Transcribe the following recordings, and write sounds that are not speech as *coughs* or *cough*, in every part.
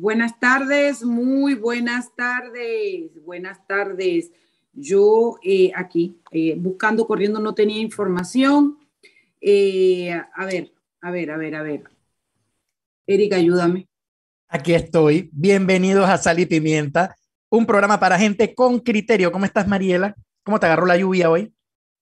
Buenas tardes, muy buenas tardes, buenas tardes. Yo eh, aquí, eh, buscando, corriendo, no tenía información. Eh, a ver, a ver, a ver, a ver. Erika, ayúdame. Aquí estoy. Bienvenidos a Sal y Pimienta, un programa para gente con criterio. ¿Cómo estás, Mariela? ¿Cómo te agarró la lluvia hoy?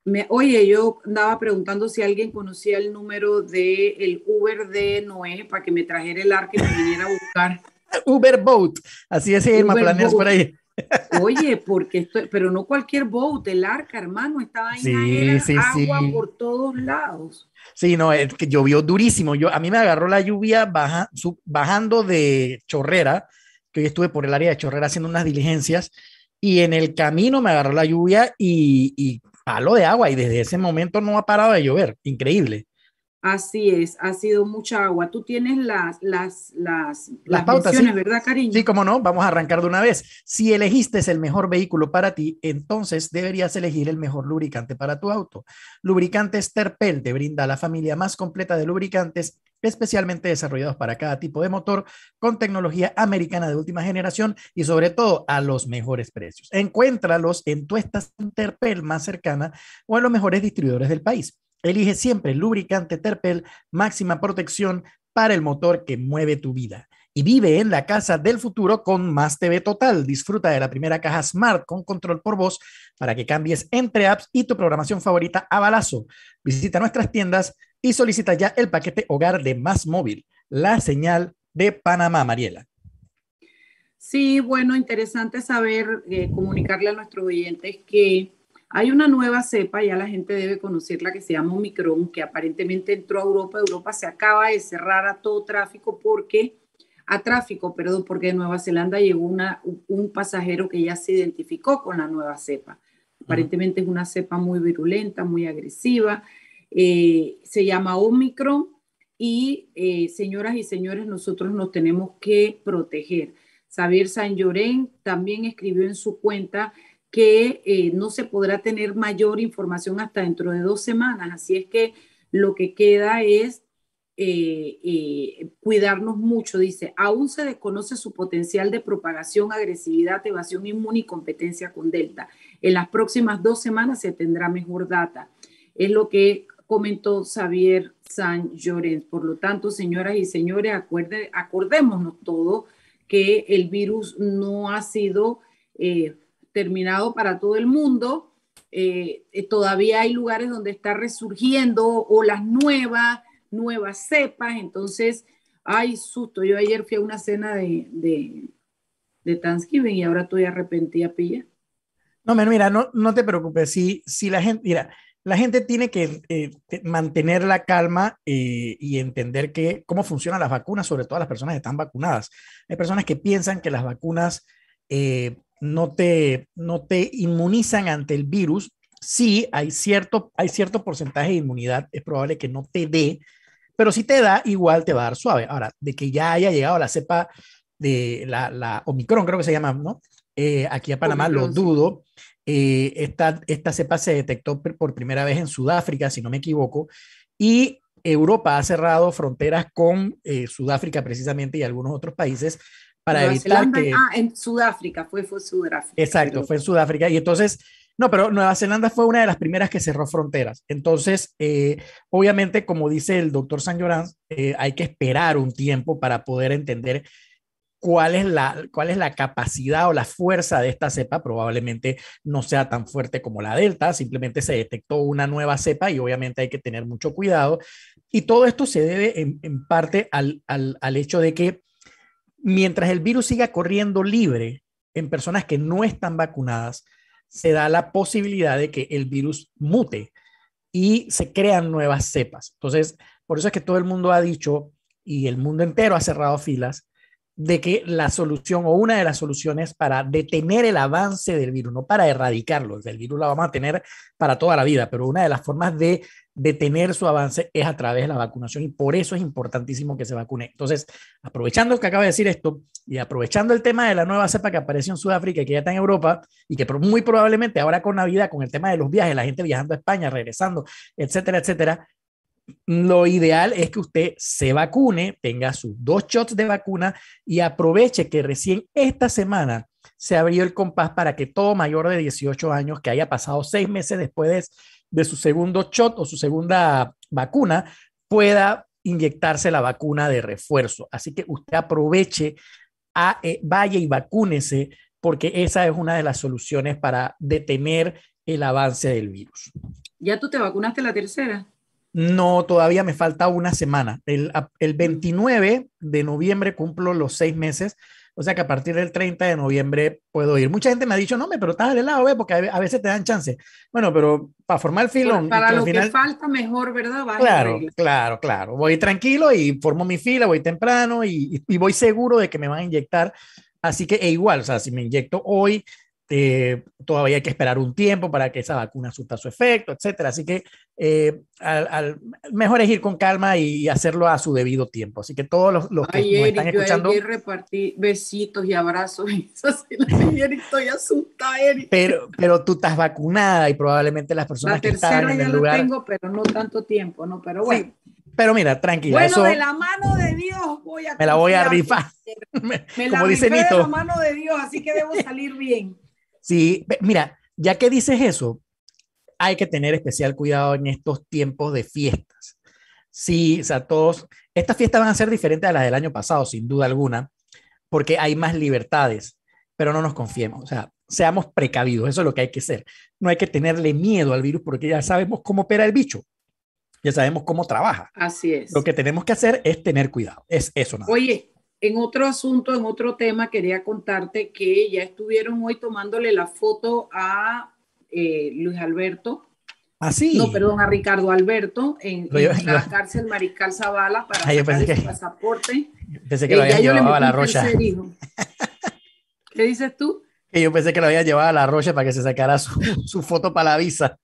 Me, oye, yo andaba preguntando si alguien conocía el número del el Uber de Noé para que me trajera el arca y me viniera a buscar. *laughs* Uber Boat, así es, Irma, planeas por ahí. *laughs* Oye, *laughs* porque esto, pero no cualquier boat, el arca, hermano, estaba ahí sí, agua por todos lados. Sí, no, es que llovió durísimo. Yo, a mí me agarró la lluvia baja, bajando de Chorrera, que hoy estuve por el área de Chorrera haciendo unas diligencias, y en el camino me agarró la lluvia y, y palo de agua, y desde ese momento no ha parado de llover. Increíble. Así es, ha sido mucha agua. Tú tienes las, las, las, las, pautas, ¿verdad, cariño? Sí, cómo no, vamos a arrancar de una vez. Si elegiste el mejor vehículo para ti, entonces deberías elegir el mejor lubricante para tu auto. Lubricantes Terpel te brinda la familia más completa de lubricantes especialmente desarrollados para cada tipo de motor, con tecnología americana de última generación y sobre todo a los mejores precios. Encuéntralos en tu estación Terpel más cercana o en los mejores distribuidores del país. Elige siempre el lubricante Terpel, máxima protección para el motor que mueve tu vida. Y vive en la casa del futuro con Más TV Total. Disfruta de la primera caja Smart con control por voz para que cambies entre apps y tu programación favorita a balazo. Visita nuestras tiendas y solicita ya el paquete hogar de Más Móvil, la señal de Panamá, Mariela. Sí, bueno, interesante saber, eh, comunicarle a nuestros oyentes que hay una nueva cepa, ya la gente debe conocerla, que se llama Omicron, que aparentemente entró a Europa. Europa se acaba de cerrar a todo tráfico porque, a tráfico, perdón, porque de Nueva Zelanda llegó una, un pasajero que ya se identificó con la nueva cepa. Aparentemente es una cepa muy virulenta, muy agresiva. Eh, se llama Omicron y, eh, señoras y señores, nosotros nos tenemos que proteger. Xavier San Llorén también escribió en su cuenta que eh, no se podrá tener mayor información hasta dentro de dos semanas. Así es que lo que queda es eh, eh, cuidarnos mucho. Dice, aún se desconoce su potencial de propagación, agresividad, evasión inmune y competencia con Delta. En las próximas dos semanas se tendrá mejor data. Es lo que comentó Xavier San Llorens. Por lo tanto, señoras y señores, acuerde, acordémonos todo que el virus no ha sido terminado para todo el mundo. Eh, eh, todavía hay lugares donde está resurgiendo o las nuevas, nuevas cepas. Entonces, hay susto. Yo ayer fui a una cena de, de, de Thanksgiving y ahora estoy arrepentida, pilla. No, mira, no, no te preocupes. Si, si la gente, mira, la gente tiene que eh, mantener la calma y entender que, cómo funcionan las vacunas, sobre todo las personas que están vacunadas. Hay personas que piensan que las vacunas no te, no te inmunizan ante el virus. Sí, hay cierto, hay cierto porcentaje de inmunidad, es probable que no te dé, pero si te da, igual te va a dar suave. Ahora, de que ya haya llegado la cepa de la, la Omicron, creo que se llama, ¿no? Eh, aquí a Panamá lo dudo. Eh, esta, esta cepa se detectó por primera vez en Sudáfrica, si no me equivoco, y Europa ha cerrado fronteras con eh, Sudáfrica precisamente y algunos otros países para evitar que... Ah, en Sudáfrica, fue, fue Sudáfrica. Exacto, fue en Sudáfrica. Y entonces, no, pero Nueva Zelanda fue una de las primeras que cerró fronteras. Entonces, eh, obviamente, como dice el doctor San Llorán, eh, hay que esperar un tiempo para poder entender cuál es, la, cuál es la capacidad o la fuerza de esta cepa. Probablemente no sea tan fuerte como la Delta, simplemente se detectó una nueva cepa y obviamente hay que tener mucho cuidado. Y todo esto se debe en, en parte al, al, al hecho de que mientras el virus siga corriendo libre en personas que no están vacunadas, se da la posibilidad de que el virus mute y se crean nuevas cepas. Entonces, por eso es que todo el mundo ha dicho y el mundo entero ha cerrado filas de que la solución o una de las soluciones para detener el avance del virus, no para erradicarlo, el virus lo vamos a tener para toda la vida, pero una de las formas de detener su avance es a través de la vacunación y por eso es importantísimo que se vacune. Entonces, aprovechando que acaba de decir esto y aprovechando el tema de la nueva cepa que apareció en Sudáfrica y que ya está en Europa y que muy probablemente ahora con Navidad, con el tema de los viajes, la gente viajando a España, regresando, etcétera, etcétera, lo ideal es que usted se vacune, tenga sus dos shots de vacuna y aproveche que recién esta semana se abrió el compás para que todo mayor de 18 años que haya pasado seis meses después de, su segundo shot o su segunda vacuna pueda inyectarse la vacuna de refuerzo. Así que usted aproveche, a, eh, vaya y vacúnese, porque esa es una de las soluciones para detener el avance del virus. ¿Ya tú te vacunaste la tercera? No, todavía me falta una semana. El, el 29 de noviembre cumplo los seis meses o sea que a partir del 30 de noviembre puedo ir. Mucha gente me ha dicho, no, pero estás del lado, ¿ve? porque a veces te dan chance. Bueno, pero para formar el filón. Para lo que falta mejor, ¿verdad? claro, claro, claro. Voy tranquilo y formo mi fila, voy temprano y, y, voy seguro de que me van a inyectar. Así que e igual, o sea, si me inyecto hoy, eh, todavía hay que esperar un tiempo para que esa vacuna surta su efecto, etcétera. Así que eh, al, mejor es ir con calma y hacerlo a su debido tiempo. Así que todos los, los que nos están escuchando. Yo repartí besitos y abrazos. Y *laughs* estoy asustada, Eric. Pero, pero tú estás vacunada y probablemente las personas que están en el lugar. La tengo, pero no tanto tiempo, ¿no? Pero bueno. pero mira, tranquila. Bueno, de la mano de Dios voy a. Me la voy a rifar. *laughs* Me, Como la dice Nito. de la mano de Dios, así que debo salir bien. Sí, mira, ya que dices eso, hay que tener especial cuidado en estos tiempos de fiestas. Sí, o sea, todos, estas fiestas van a ser diferentes a las del año pasado, sin duda alguna, porque hay más libertades, pero no nos confiemos, o sea, seamos precavidos, eso es lo que hay que hacer. No hay que tenerle miedo al virus porque ya sabemos cómo opera el bicho, ya sabemos cómo trabaja. Así es. Lo que tenemos que hacer es tener cuidado, es eso nada. Oye, en otro asunto, en otro tema, quería contarte que ya estuvieron hoy tomándole la foto a eh, Luis Alberto. Ah, sí. No, perdón, a Ricardo Alberto en, la cárcel Mariscal Zavala para sacar que, pasaporte. Pensé que lo habían llevado a la rocha. *laughs* ¿Qué dices tú? Que yo pensé que lo había llevado a la rocha para que se sacara su, *laughs* su foto para la visa.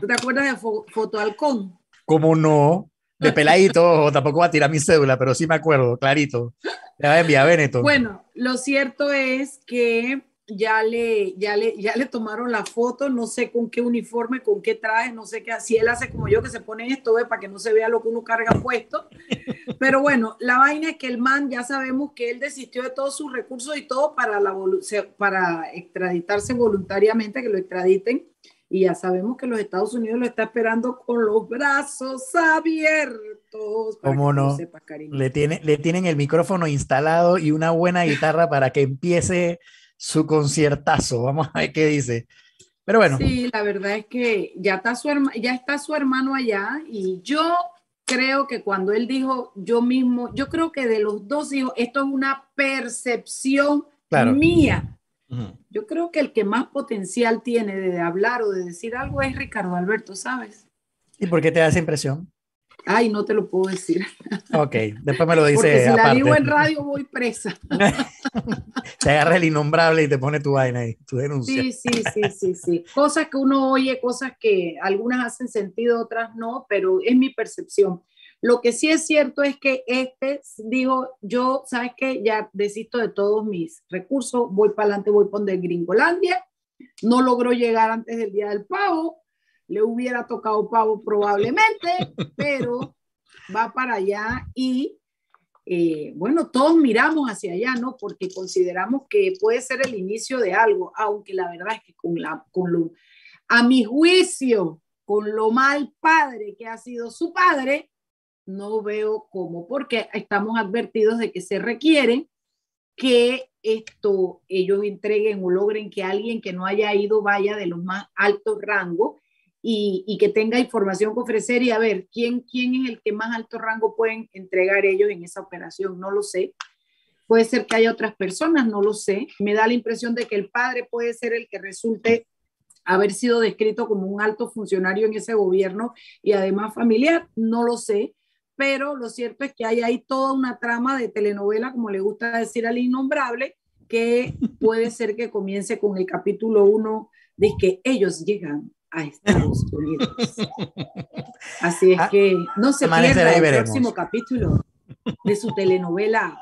¿Tú te acuerdas de Foto Halcón? ¿Cómo no? de peladito, tampoco va a tirar mi cédula, pero sí me acuerdo, clarito. Le va a enviar Benetton. Bueno, lo cierto es que ya le, ya, le, ya le tomaron la foto, no sé con qué uniforme, con qué traje, no sé qué, así él hace como yo que se pone esto, ¿ve? para que no se vea lo que uno carga puesto. *laughs* Pero bueno, la vaina es que el man ya sabemos que él desistió de todos sus recursos y todo para, la, para extraditarse voluntariamente, que lo extraditen y ya sabemos que los Estados Unidos lo está esperando con los brazos abiertos. ¿Cómo no? le, tiene, le tienen el micrófono instalado y una buena guitarra para que empiece su conciertazo. Vamos a ver qué dice. Pero bueno. Sí, la verdad es que ya está su, ya está su hermano allá y yo creo que cuando él dijo yo mismo, yo creo que de los dos hijos, esto es una percepción mía yo creo que el que más potencial tiene de hablar o de decir algo es Ricardo Alberto, ¿sabes? ¿Y por qué te da esa impresión? Ay, no te lo puedo decir. Ok, después me lo dice. Porque si la digo en radio voy presa. *laughs* te agarra el innombrable y te pone tu vaina ahí, tu denuncia. Sí, sí, sí, sí, sí. Cosas que uno oye, cosas que algunas hacen sentido, otras no, pero es mi percepción. Lo que sí es cierto es que este dijo, yo, ¿sabes qué? Ya desisto de todos mis recursos, voy para adelante, voy por de Gringolandia. No logró llegar antes del día del pavo, le hubiera tocado pavo probablemente, *laughs* pero va para allá y eh, bueno, todos miramos hacia allá, ¿no? Porque consideramos que puede ser el inicio de algo, aunque la verdad es que con, la, con lo, a mi juicio, con lo mal padre que ha sido su padre, no veo cómo, porque estamos advertidos de que se requiere que esto ellos entreguen o logren que alguien que no haya ido vaya de los más altos rangos y, que tenga información que ofrecer y a ver quién, quién es el que más alto rango pueden entregar ellos en esa operación, no lo sé. Puede ser que haya otras personas, no lo sé. Me da la impresión de que el padre puede ser el que resulte haber sido descrito como un alto funcionario en ese gobierno y además familiar, no lo sé pero lo cierto es que hay ahí toda una trama de telenovela, como le gusta decir al innombrable, que *laughs* puede ser que comience con el capítulo 1 de que ellos llegan a Estados Unidos. *laughs* Así es ah, que no se pierda el próximo capítulo de su telenovela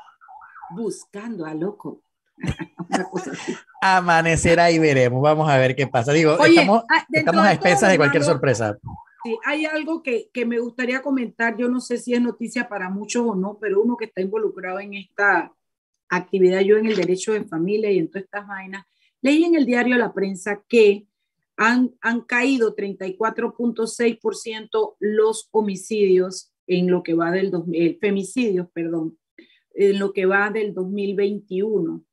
Buscando a Loco. *laughs* Amanecerá y veremos. Vamos a ver qué pasa. Digo, estamos, ah, estamos a expensas de cualquier sorpresa. Sí, hay algo que, que, me gustaría comentar, yo no sé si es noticia para muchos o no, pero uno que está involucrado en esta actividad, yo en el derecho de familia y en todas estas vainas, leí en el diario La Prensa que han, han caído 34.6% los homicidios en lo que va del eh, femicidios, perdón, en lo que va del 2021.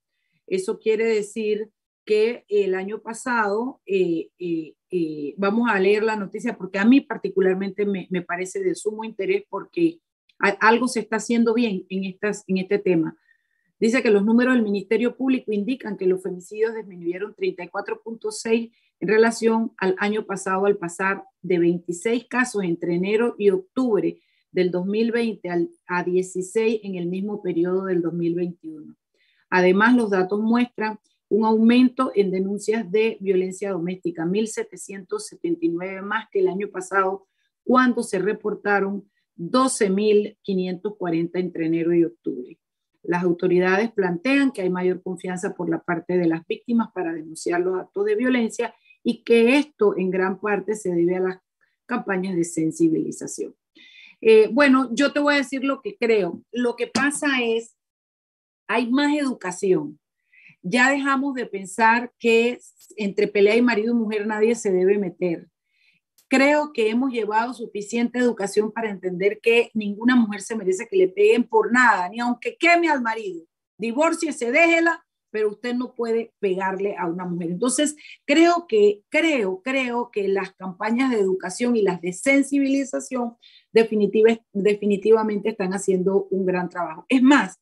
Eso quiere decir que el año pasado, eh, eh, eh, vamos a leer la noticia porque a mí particularmente me, me, parece de sumo interés porque algo se está haciendo bien en, estas, en este tema. Dice que los números del Ministerio Público indican que los femicidios disminuyeron 34.6 en relación al año pasado al pasar de 26 casos entre enero y octubre del 2020 al, a 16 en el mismo periodo del 2021. Además, los datos muestran un aumento en denuncias de violencia doméstica, 1.779 más que el año pasado, cuando se reportaron 12.540 entre enero y octubre. Las autoridades plantean que hay mayor confianza por la parte de las víctimas para denunciar los actos de violencia y que esto en gran parte se debe a las campañas de sensibilización. Eh, bueno, yo te voy a decir lo que creo. Lo que pasa es, hay más educación. Ya dejamos de pensar que entre pelea y marido y mujer nadie se debe meter. Creo que hemos llevado suficiente educación para entender que ninguna mujer se merece que le peguen por nada, ni aunque queme al marido. se déjela, pero usted no puede pegarle a una mujer. Entonces, creo que, creo, creo que las campañas de educación y las de sensibilización definitiva, definitivamente están haciendo un gran trabajo. Es más,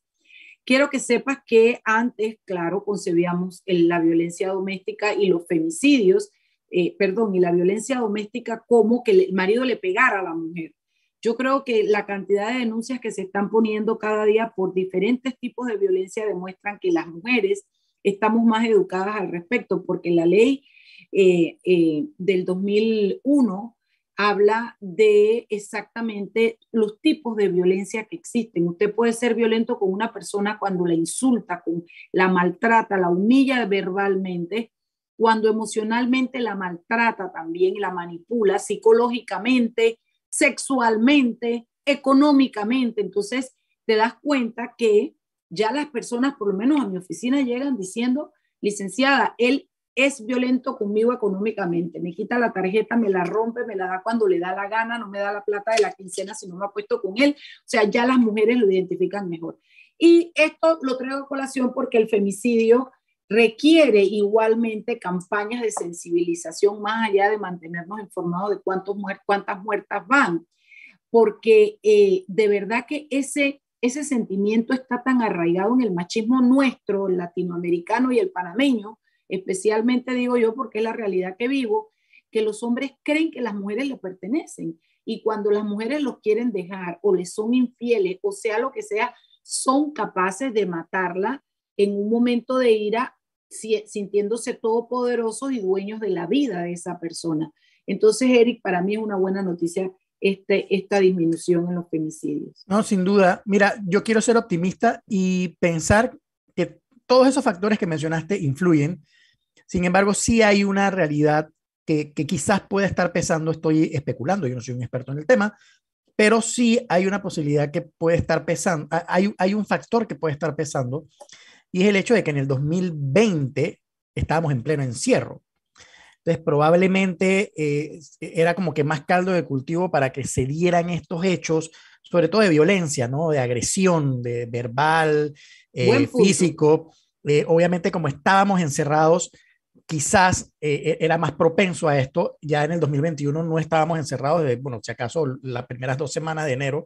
quiero que sepas que antes, claro, concebíamos la violencia doméstica y los femicidios, eh, perdón, y la violencia doméstica como que el marido le pegara a la mujer. Yo creo que la cantidad de denuncias que se están poniendo cada día por diferentes tipos de violencia demuestran que las mujeres estamos más educadas al respecto, porque la ley eh, eh, del 2001 habla de exactamente los tipos de violencia que existen. Usted puede ser violento con una persona cuando la insulta, con, la maltrata, la humilla verbalmente, cuando emocionalmente la maltrata también, la manipula psicológicamente, sexualmente, económicamente. Entonces, te das cuenta que ya las personas, por lo menos a mi oficina, llegan diciendo, licenciada, él es violento conmigo económicamente, me quita la tarjeta, me la rompe, me la da cuando le da la gana, no me da la plata de la quincena si no me ha puesto con él. O sea, ya las mujeres lo identifican mejor. Y esto lo traigo a colación porque el femicidio requiere igualmente campañas de sensibilización más allá de mantenernos informados de cuántos cuántas muertas van, porque eh, de verdad que ese, ese sentimiento está tan arraigado en el machismo nuestro, el latinoamericano y el panameño, especialmente digo yo porque es la realidad que vivo, que los hombres creen que las mujeres les pertenecen y cuando las mujeres los quieren dejar o les son infieles o sea lo que sea, son capaces de matarla en un momento de ira sintiéndose todopoderosos y dueños de la vida de esa persona. Entonces, Eric, para mí es una buena noticia este, esta disminución en los femicidios. No, sin duda. Mira, yo quiero ser optimista y pensar que todos esos factores que mencionaste influyen. Sin embargo, sí hay una realidad que, que quizás pueda estar pesando, estoy especulando, yo no soy un experto en el tema, pero sí hay una posibilidad que puede estar pesando, hay, hay un factor que puede estar pesando y es el hecho de que en el 2020 estábamos en pleno encierro. Entonces, probablemente eh, era como que más caldo de cultivo para que se dieran estos hechos, sobre todo de violencia, ¿no? De agresión, de verbal, eh, físico. Eh, obviamente, como estábamos encerrados, quizás e, era más propenso a esto. Ya en el 2021 no estábamos encerrados, de, bueno, si acaso las primeras dos semanas de enero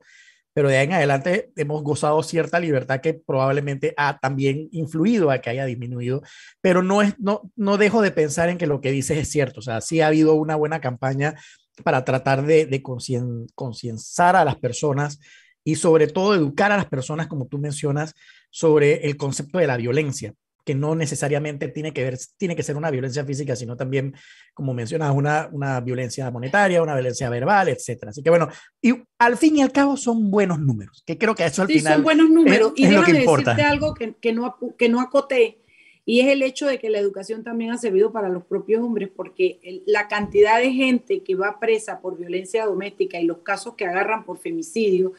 pero de ahí en adelante hemos gozado cierta libertad que probablemente ha también influido a que haya disminuido, pero no, es, no, no dejo de pensar en que lo que dices es cierto, o sea, sí ha habido una buena campaña para tratar de, de concienciar a las personas y sobre todo educar a las personas, como tú mencionas, sobre el concepto de la violencia que no necesariamente tiene que ver, tiene que ser una violencia física, sino también, como mencionas, una, una violencia monetaria, una violencia verbal, etcétera. Así que bueno, y al fin y al cabo son buenos números, que creo que eso al sí, final son buenos números. y es lo que importa. decirte algo que, que, no, que no acoté, y es el hecho de que la educación también ha servido para los propios hombres, porque la cantidad de gente que va presa por violencia doméstica y los casos que agarran por femicidio,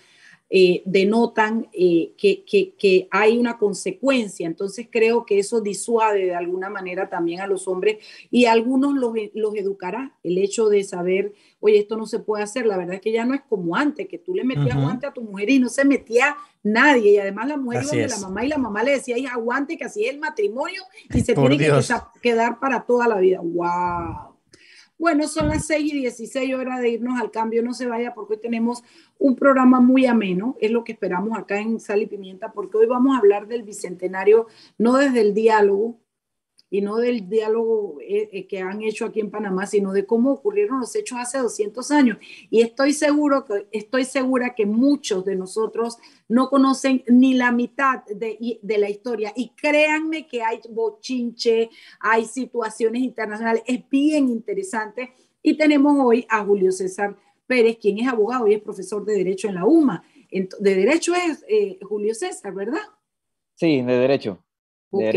eh, denotan eh, que, que, hay una consecuencia. Entonces creo que eso disuade de alguna manera también a los hombres y a algunos los, los, educará el hecho de saber, oye, esto no se puede hacer. La verdad es que ya no es como antes, que tú le metías aguante a tu mujer y no se metía nadie. Y además la mujer iba de la mamá y la mamá le decía, hija, aguante, que así es el matrimonio y se tiene que quedar para toda la vida. ¡Wow! Bueno, son las 6 y 16 horas de irnos al cambio. No se vaya porque hoy tenemos un programa muy ameno. Es lo que esperamos acá en Sal y Pimienta porque hoy vamos a hablar del bicentenario, no desde el diálogo, y no del diálogo eh, eh, que han hecho aquí en Panamá, sino de cómo ocurrieron los hechos hace 200 años. Y estoy seguro que estoy segura que muchos de nosotros no conocen ni la mitad de, de la historia. Y créanme que hay bochinche, hay situaciones internacionales, es bien interesante. Y tenemos hoy a Julio César Pérez, quien es abogado y es profesor de Derecho en la UMA. De Derecho es eh, Julio César, ¿verdad? Sí, de Derecho. Ok,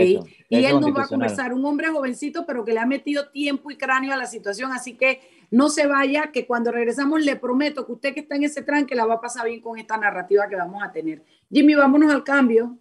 y él nos va a conversar, un hombre jovencito, pero que le ha metido tiempo y cráneo a la situación, así que no se vaya, que cuando regresamos le prometo que usted que está en ese tranque la va a pasar bien con esta narrativa que vamos a tener. Jimmy, vámonos al cambio.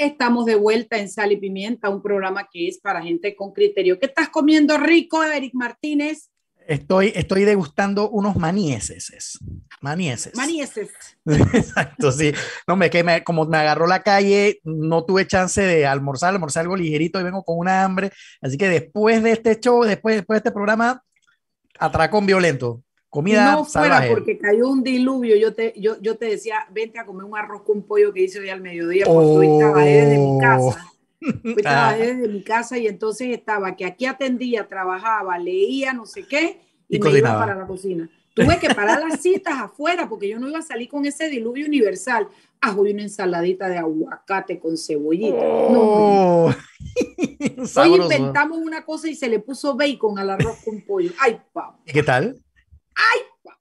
Estamos de vuelta en Sal y Pimienta, un programa que es para gente con criterio. ¿Qué estás comiendo rico, Eric Martínez? Estoy, estoy degustando unos manieses. Manieses. Manieses. *laughs* Exacto, sí. No, me, que me, como me agarró la calle, no tuve chance de almorzar, almorzar algo ligerito y vengo con una hambre. Así que después de este show, después, después de este programa, atracón violento. Comida no fuera porque cayó un diluvio, yo te, yo, yo te decía, vente a comer un arroz con pollo que hice hoy al mediodía, porque hoy trabajé desde mi casa. *laughs* Hoy trabajé desde mi casa y entonces estaba que aquí atendía, trabajaba, leía, no sé qué, y, me iba para la cocina. Tuve que parar las citas afuera porque yo no iba a salir con ese diluvio universal. Ah, hoy una ensaladita de aguacate con cebollita. Oh. *laughs* Hoy inventamos una cosa y se le puso bacon al arroz con pollo. Ay, papá. ¿Y qué tal? ¡Ay!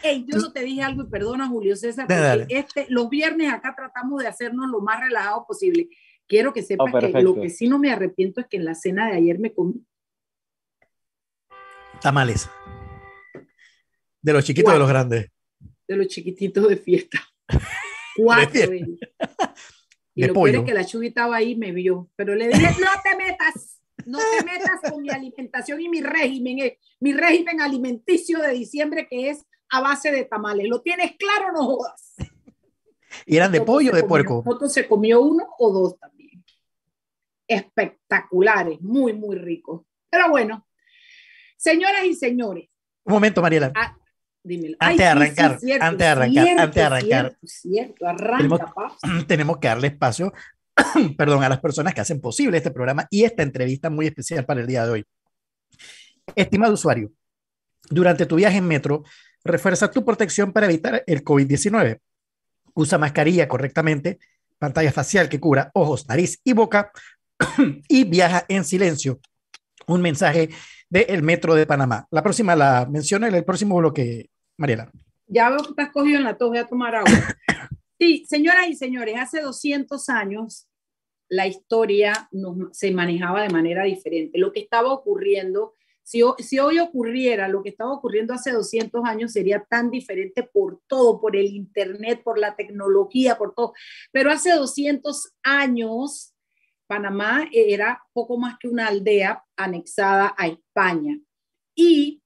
Hey, yo no te dije algo y perdona, Julio César, porque este, los viernes acá tratamos de hacernos lo más relajado posible. Quiero que sepas que lo que sí no me arrepiento es que en la cena de ayer me comí tamales. De los chiquitos de los grandes. De los chiquititos de fiesta. *laughs* Cuatro de Y lo peor es que la Chubi estaba ahí me vio, pero le dije, no te metas, no te metas con mi alimentación y mi régimen, eh, mi régimen alimenticio de diciembre que es a base de tamales. ¿Lo tienes claro no jodas? ¿Y eran de pollo o de puerco? Nosotros se comió uno o dos también. Espectaculares, muy, muy ricos. Pero bueno, señoras y señores. Un momento, Mariela. Ah, dímelo. Antes de arrancar, antes de arrancar, antes de arrancar. Cierto, arranca, tenemos, *clears throat* tenemos que darle espacio, *coughs* perdón, a las personas que hacen posible este programa y esta entrevista muy especial para el día de hoy. Estimado usuario, durante tu viaje en metro, refuerza tu protección para evitar el COVID-19. Usa mascarilla correctamente, pantalla facial que cubra ojos, nariz y boca *coughs* y viaja en silencio. Un mensaje del Metro de Panamá. La próxima la menciona en el próximo bloque, Mariela. Ya veo que estás cogido en la tos, voy a tomar agua. *coughs* Sí, señoras y señores, hace 200 años la historia se manejaba de manera diferente. Lo que estaba ocurriendo si, hoy ocurriera lo que estaba ocurriendo hace 200 años, sería tan diferente por todo, por el Internet, por la tecnología, por todo. Pero hace 200 años, Panamá era poco más que una aldea anexada a España. Y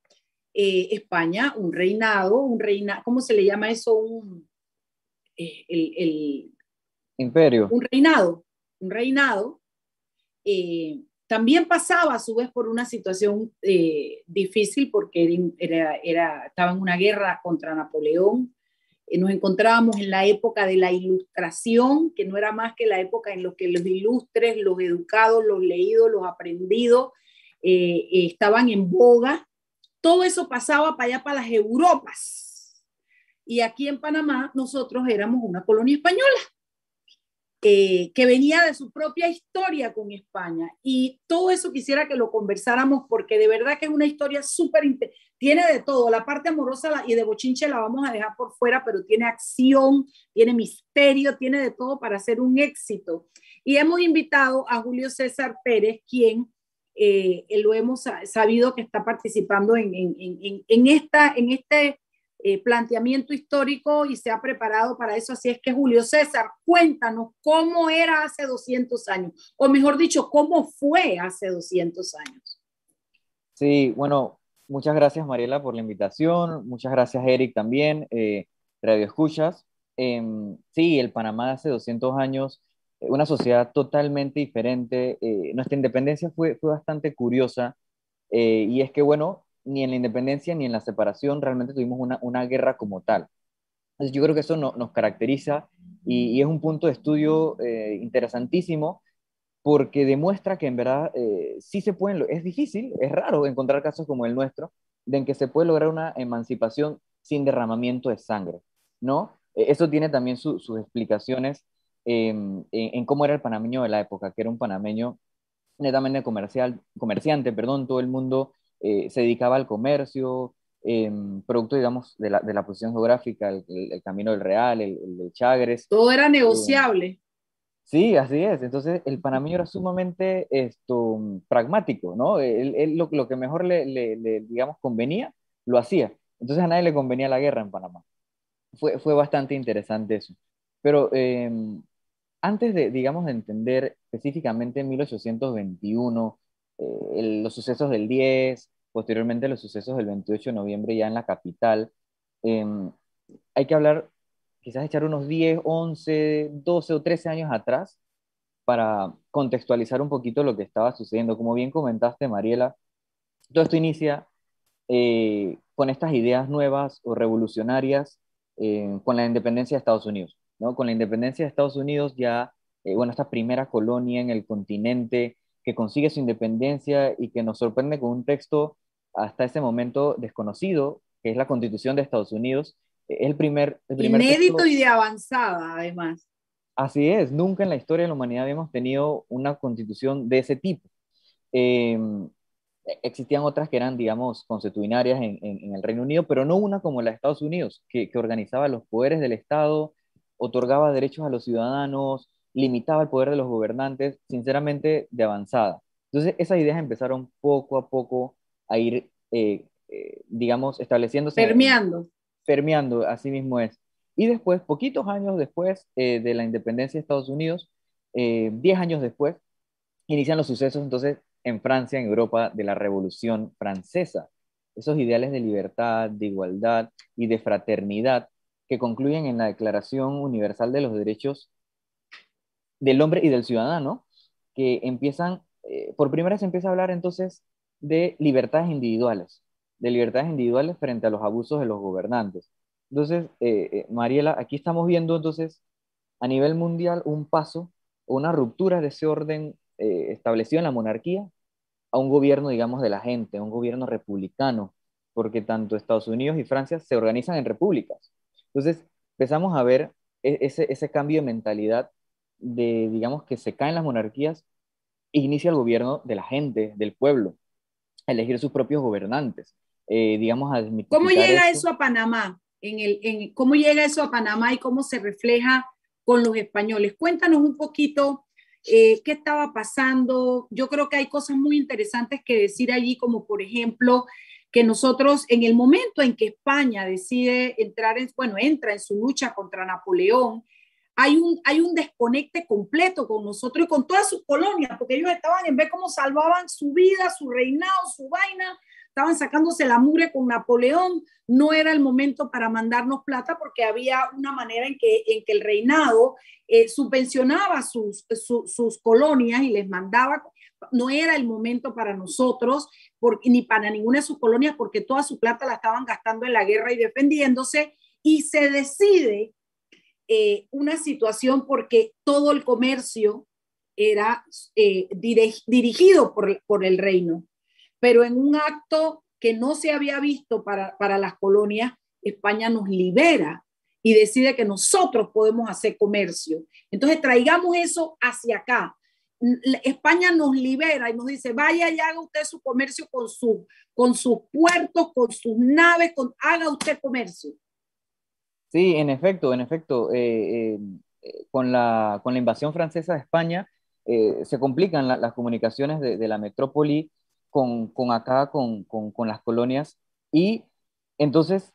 eh, España, un reinado, un reina, ¿cómo se le llama eso? Un, eh, el, imperio. Un reinado, un reinado. Eh, también pasaba a su vez por una situación eh, difícil porque era, era, estaba en una guerra contra Napoleón. Eh, nos encontrábamos en la época de la ilustración, que no era más que la época en la que los ilustres, los educados, los leídos, los aprendidos eh, estaban en boga. Todo eso pasaba para allá, para las Europas. Y aquí en Panamá nosotros éramos una colonia española. Eh, que venía de su propia historia con España. Y todo eso quisiera que lo conversáramos porque de verdad que es una historia súper, tiene de todo, la parte amorosa y de bochinche la vamos a dejar por fuera, pero tiene acción, tiene misterio, tiene de todo para ser un éxito. Y hemos invitado a Julio César Pérez, quien eh, lo hemos sabido que está participando en, en, en, esta, en este eh, planteamiento histórico y se ha preparado para eso. Así es que Julio César, cuéntanos cómo era hace 200 años, o mejor dicho, cómo fue hace 200 años. Sí, bueno, muchas gracias Mariela por la invitación, muchas gracias Eric también, eh, Radio Escuchas. Em, sí, el Panamá hace 200 años, eh, una sociedad totalmente diferente. nuestra independencia fue, fue bastante curiosa y es que, bueno, ni en la independencia ni en la separación realmente tuvimos una, una guerra como tal. Entonces yo creo que eso no, nos caracteriza y, es un punto de estudio eh, interesantísimo porque demuestra que en verdad eh, sí se pueden, es difícil, es raro encontrar casos como el nuestro, de en que se puede lograr una emancipación sin derramamiento de sangre, ¿no? E, eso tiene también sus explicaciones en, en, cómo era el panameño de la época, que era un panameño netamente comercial, comerciante, perdón, todo el mundo eh, se dedicaba al comercio, producto, digamos, de la, de la posición geográfica, el, Camino del Real, el, el, Chagres. Todo era negociable. sí, así es. Entonces, el panameño era sumamente esto, pragmático, ¿no? Él, lo, lo, que mejor le, le, digamos, convenía, lo hacía. Entonces, a nadie le convenía la guerra en Panamá. Fue, fue bastante interesante eso. Pero em, antes de, digamos, de entender específicamente 1821, eh, los sucesos del 10, posteriormente los sucesos del 28 de noviembre ya en la capital. Em, hay que hablar, quizás echar unos 10, 11, 12 o 13 años atrás para contextualizar un poquito lo que estaba sucediendo. Como bien comentaste, Mariela, todo esto inicia eh, con estas ideas nuevas o revolucionarias eh, con la independencia de Estados Unidos. ¿no? Con la independencia de Estados Unidos ya, bueno, esta primera colonia en el continente que consigue su independencia y que nos sorprende con un texto hasta ese momento desconocido, que es la Constitución de Estados Unidos. Es el primer... Inédito y de avanzada, además. Así es, nunca en la historia de la humanidad habíamos tenido una constitución de ese tipo. Em, E, existían otras que eran, digamos, consuetudinarias en, en, el Reino Unido, pero no una como la de Estados Unidos, que, que organizaba los poderes del Estado, otorgaba derechos a los ciudadanos, limitaba el poder de los gobernantes, sinceramente, de avanzada. Entonces, esas ideas empezaron poco a poco a ir, eh, eh, digamos, estableciéndose. Permeando. Permeando, así mismo es. Y después, poquitos años después eh, de la independencia de Estados Unidos, diez años después, inician los sucesos entonces en Francia, en Europa, de la Revolución Francesa. Esos ideales de libertad, de igualdad y de fraternidad que concluyen en la Declaración Universal de los Derechos del Hombre y del Ciudadano, que empiezan, eh, por primera se empieza a hablar entonces de libertades individuales, de libertades individuales frente a los abusos de los gobernantes. Entonces, eh, eh, Mariela, aquí estamos viendo entonces a nivel mundial un paso, una ruptura de ese orden establecido en la monarquía a un gobierno, digamos, de la gente, un gobierno republicano, porque tanto Estados Unidos y Francia se organizan en repúblicas. Entonces, empezamos a ver e-, ese, ese cambio de mentalidad de, digamos, que se caen las monarquías e inicia el gobierno de la gente, del pueblo, a elegir sus propios gobernantes. Eh, digamos, a ¿Cómo llega eso a Panamá? En el, en, ¿Cómo llega eso a Panamá y cómo se refleja con los españoles? Cuéntanos un poquito eh, qué estaba pasando. Yo creo que hay cosas muy interesantes que decir allí, como por ejemplo que nosotros en el momento en que España decide entrar en, bueno, entra en su lucha contra Napoleón, hay un, hay un desconecte completo con nosotros y con todas sus colonias, porque ellos estaban en ver cómo salvaban su vida, su reinado, su vaina, estaban sacándose la mugre con Napoleón, no era el momento para mandarnos plata porque había una manera en que, en que el reinado eh, subvencionaba sus, sus colonias y les mandaba, no era el momento para nosotros ni para ninguna de sus colonias porque toda su plata la estaban gastando en la guerra y defendiéndose. Y se decide eh, una situación porque todo el comercio era eh, dirigido por, por, el reino, pero en un acto que no se había visto para, para las colonias, España nos libera y decide que nosotros podemos hacer comercio. Entonces traigamos eso hacia acá. España nos libera y nos dice, vaya y haga usted su comercio con, su, con sus puertos, con sus naves, con, haga usted comercio. Sí, en efecto, en efecto. Eh, eh, con, la, con la invasión francesa de España eh, se complican las comunicaciones de, de, la metrópoli con, con acá, con, con, con, las colonias. Y entonces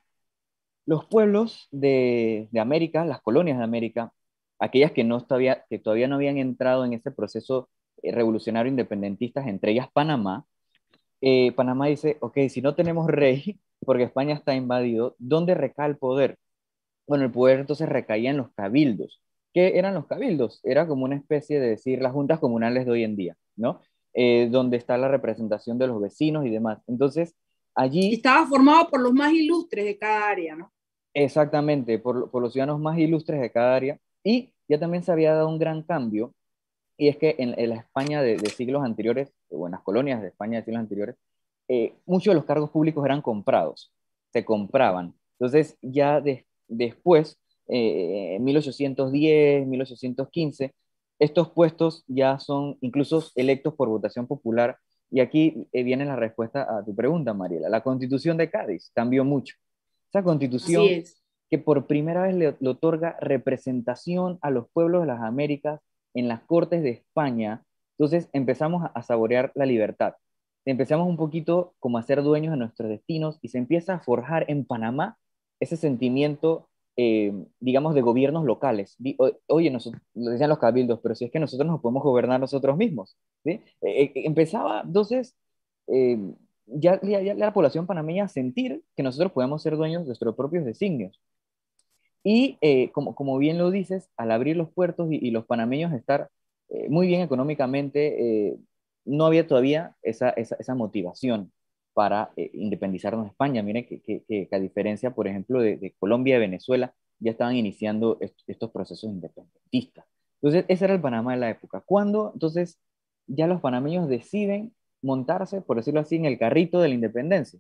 los pueblos de, de América, las colonias de América, aquellas que, no todavía, que todavía no habían entrado en ese proceso eh, revolucionario independentista, entre ellas Panamá, eh, Panamá dice, ok, si no tenemos rey, porque España está invadido, ¿dónde recae el poder? Bueno, el poder entonces recaía en los cabildos. ¿Qué eran los cabildos? Era como una especie de decir las juntas comunales de hoy en día, ¿no? Eh, donde está la representación de los vecinos y demás. Entonces, allí... Estaba formado por los más ilustres de cada área, ¿no? Exactamente, por, por los ciudadanos más ilustres de cada área. Y ya también se había dado un gran cambio, y es que en, la España de, siglos anteriores, o en las colonias de España de siglos anteriores, eh, muchos de los cargos públicos eran comprados, se compraban. Entonces, ya después, eh, en 1810, 1815, estos puestos ya son incluso electos por votación popular. Y aquí eh, viene la respuesta a tu pregunta, Mariela. La constitución de Cádiz cambió mucho. Esa constitución que por primera vez le, otorga representación a los pueblos de las Américas en las Cortes de España. Entonces empezamos a, saborear la libertad. Empezamos un poquito como a ser dueños de nuestros destinos y se empieza a forjar en Panamá ese sentimiento, eh, digamos, de gobiernos locales. Oye, nosotros, lo decían los cabildos, pero si es que nosotros nos podemos gobernar nosotros mismos. Eh, eh, empezaba entonces ya, la población panameña a sentir que nosotros podemos ser dueños de nuestros propios designios. Y como, como, bien lo dices, al abrir los puertos y, los panameños estar muy bien económicamente, no había todavía esa, esa, motivación para independizarnos de España. Miren que, que, a diferencia, por ejemplo, de, Colombia y Venezuela, ya estaban iniciando estos procesos independentistas. Entonces, ese era el Panamá de la época. Cuando entonces ya los panameños deciden montarse, por decirlo así, en el carrito de la independencia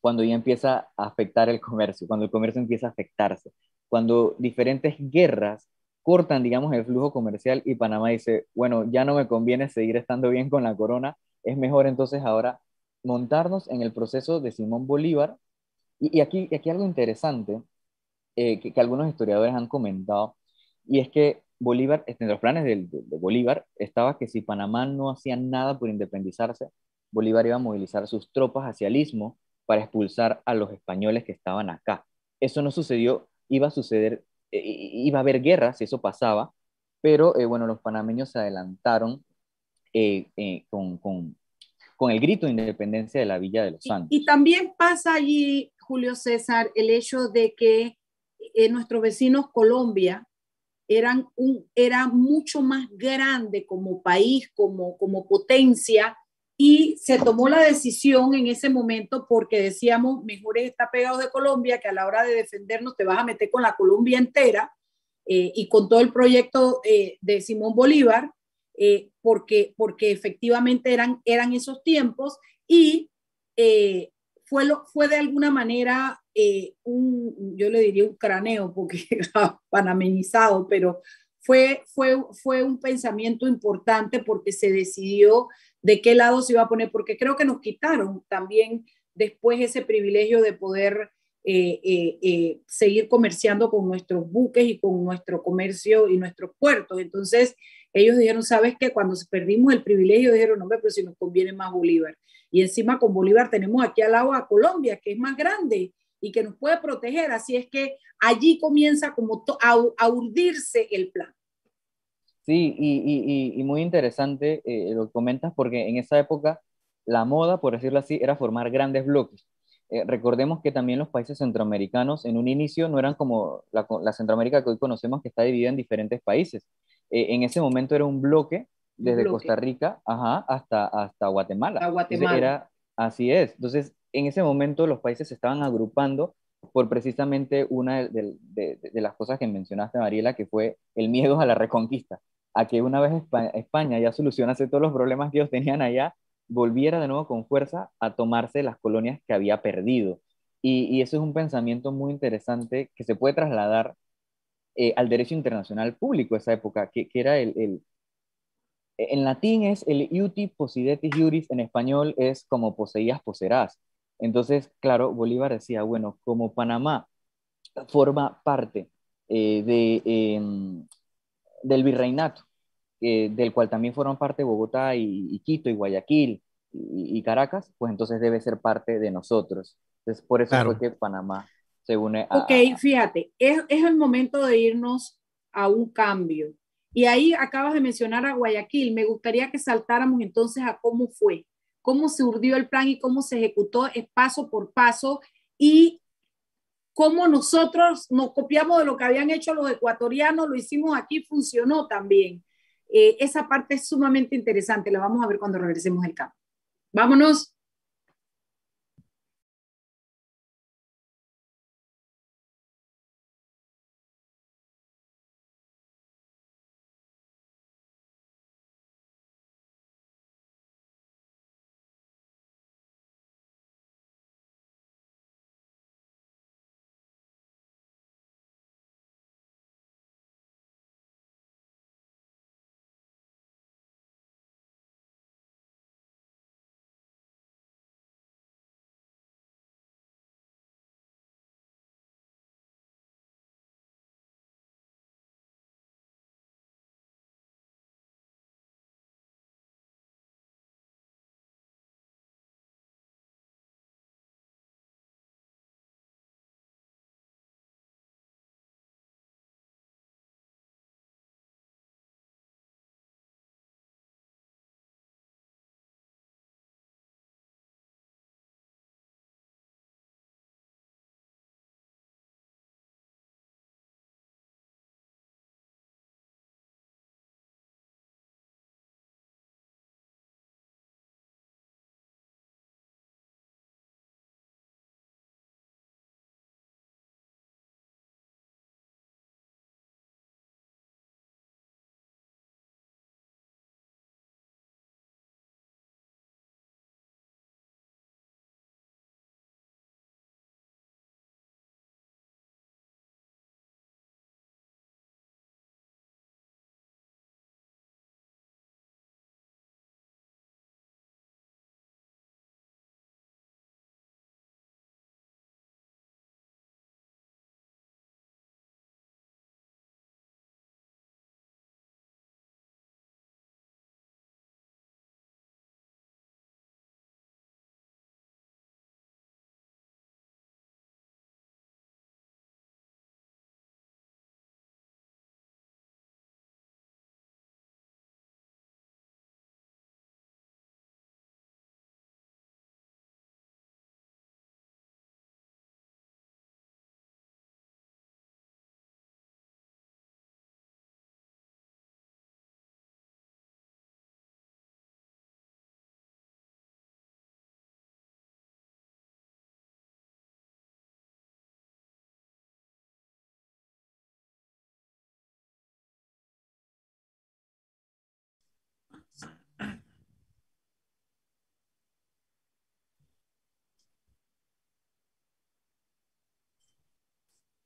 cuando ya empieza a afectar el comercio, cuando el comercio empieza a afectarse, cuando diferentes guerras cortan, digamos, el flujo comercial y Panamá dice, bueno, ya no me conviene seguir estando bien con la corona, es mejor entonces ahora montarnos en el proceso de Simón Bolívar. Y, aquí, aquí algo interesante eh, que, algunos historiadores han comentado, y es que Bolívar, entre los planes de, Bolívar, estaba que si Panamá no hacía nada por independizarse, Bolívar iba a movilizar sus tropas hacia el istmo para expulsar a los españoles que estaban acá. Eso no sucedió, iba a suceder, eh, iba a haber guerra si eso pasaba, pero eh, bueno, los panameños se adelantaron con, con, el grito de independencia de la Villa de los Santos. y también pasa allí, Julio César, el hecho de que eh, nuestros vecinos Colombia eran un, era mucho más grande como país, como, como potencia, y se tomó la decisión en ese momento porque decíamos, mejor es estar pegado de Colombia, que a la hora de defendernos te vas a meter con la Colombia entera eh, y con todo el proyecto eh, de Simón Bolívar, porque, porque efectivamente eran, eran esos tiempos y fue, lo, fue de alguna manera eh, un, yo le diría un cráneo, porque era *laughs* panameñizado, pero fue, fue, fue un pensamiento importante porque se decidió de qué lado se iba a poner, porque creo que nos quitaron también después ese privilegio de poder eh, eh, seguir comerciando con nuestros buques y con nuestro comercio y nuestros puertos. Entonces, ellos dijeron, ¿sabes qué? Cuando perdimos el privilegio, dijeron, no, pero si nos conviene más Bolívar. Y encima con Bolívar tenemos aquí al lado a Colombia, que es más grande y que nos puede proteger. Así es que allí comienza como a, urdirse el plan. Sí, y, y, muy interesante eh, lo que comentas, porque en esa época la moda, por decirlo así, era formar grandes bloques. Eh, recordemos que también los países centroamericanos en un inicio no eran como la, la Centroamérica que hoy conocemos, que está dividida en diferentes países. Eh, en ese momento era un bloque desde Costa Rica ajá, hasta, hasta Guatemala. Guatemala. Era, así es. Entonces, en ese momento los países se estaban agrupando por precisamente una de, las cosas que mencionaste, Mariela, que fue el miedo a la reconquista, a que una vez España, ya solucionase todos los problemas que ellos tenían allá, volviera de nuevo con fuerza a tomarse las colonias que había perdido. Y, eso es un pensamiento muy interesante que se puede trasladar eh, al derecho internacional público de esa época, que, era el, En latín es el iuti possidetis juris, en español es como poseías, poseerás. Entonces, claro, Bolívar decía, bueno, como Panamá forma parte eh, de, em, del virreinato, eh, del cual también forman parte Bogotá y, Quito y Guayaquil y, Caracas, pues entonces debe ser parte de nosotros. Entonces, por eso fue que Panamá se une a... Ok, fíjate, es, es el momento de irnos a un cambio. Y ahí acabas de mencionar a Guayaquil. Me gustaría que saltáramos entonces a cómo fue cómo se urdió el plan y cómo se ejecutó es paso por paso y cómo nosotros nos copiamos de lo que habían hecho los ecuatorianos, lo hicimos aquí, funcionó también. Eh, esa parte es sumamente interesante, la vamos a ver cuando regresemos al campo. Vámonos.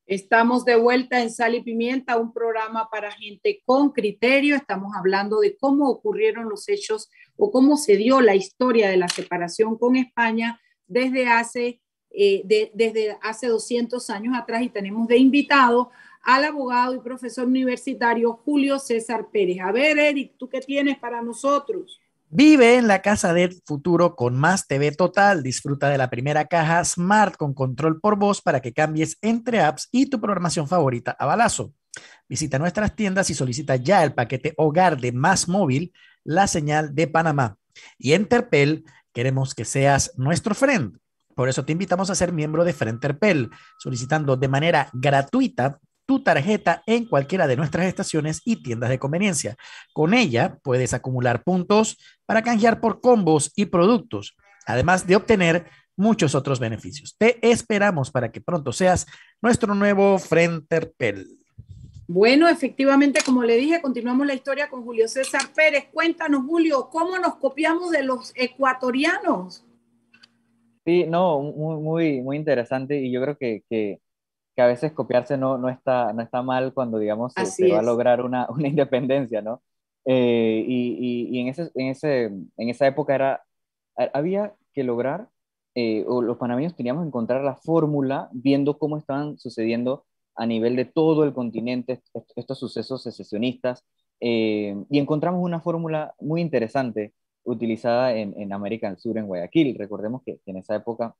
Estamos de vuelta en Sal y Pimienta, un programa para gente con criterio. Estamos hablando de cómo ocurrieron los hechos o cómo se dio la historia de la separación con España desde hace, eh, desde hace 200 años atrás y tenemos de invitado al abogado y profesor universitario Julio César Pérez. A ver, Eric, ¿tú qué tienes para nosotros? Vive en la casa del futuro con más TV Total. Disfruta de la primera caja Smart con control por voz para que cambies entre apps y tu programación favorita a balazo. Visita nuestras tiendas y solicita ya el paquete Hogar de Más Móvil, la señal de Panamá. Y en Terpel queremos que seas nuestro friend. Por eso te invitamos a ser miembro de Frenterpel, solicitando de manera gratuita tu tarjeta en cualquiera de nuestras estaciones y tiendas de conveniencia. Con ella puedes acumular puntos para canjear por combos y productos, además de obtener muchos otros beneficios. Te esperamos para que pronto seas nuestro nuevo Frenterpel. Bueno, efectivamente, como le dije, continuamos la historia con Julio César Pérez. Cuéntanos, Julio, ¿cómo nos copiamos de los ecuatorianos? Sí, no, muy, muy, muy interesante y yo creo que, que que a veces copiarse no, no, está, no está mal cuando, digamos, se, va a lograr una, *laughs* una independencia, ¿no? Eh, y, y, en, ese, en, ese, en esa época era, había que lograr, eh, o los panameños teníamos que encontrar la fórmula viendo cómo estaban sucediendo a nivel de todo el continente estos sucesos secesionistas, eh, y encontramos una fórmula muy interesante utilizada en, en, América del Sur, en Guayaquil. Recordemos que, que en esa época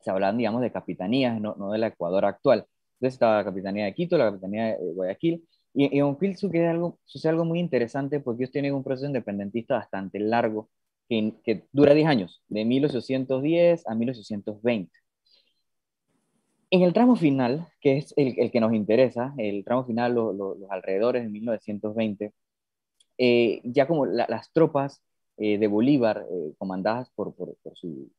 se hablaban, digamos, de capitanías, no, no del Ecuador actual. Entonces estaba la capitanía de Quito, la capitanía de Guayaquil, y, en Guayaquil sucede algo, sucede algo muy interesante porque ellos tienen un proceso independentista bastante largo que, que dura 10 años, de 1810 a 1820. En el tramo final, que es el, el que nos interesa, el tramo final, los alrededores de 1920, eh, ya como las tropas eh, de Bolívar, eh, comandadas por, por, por, su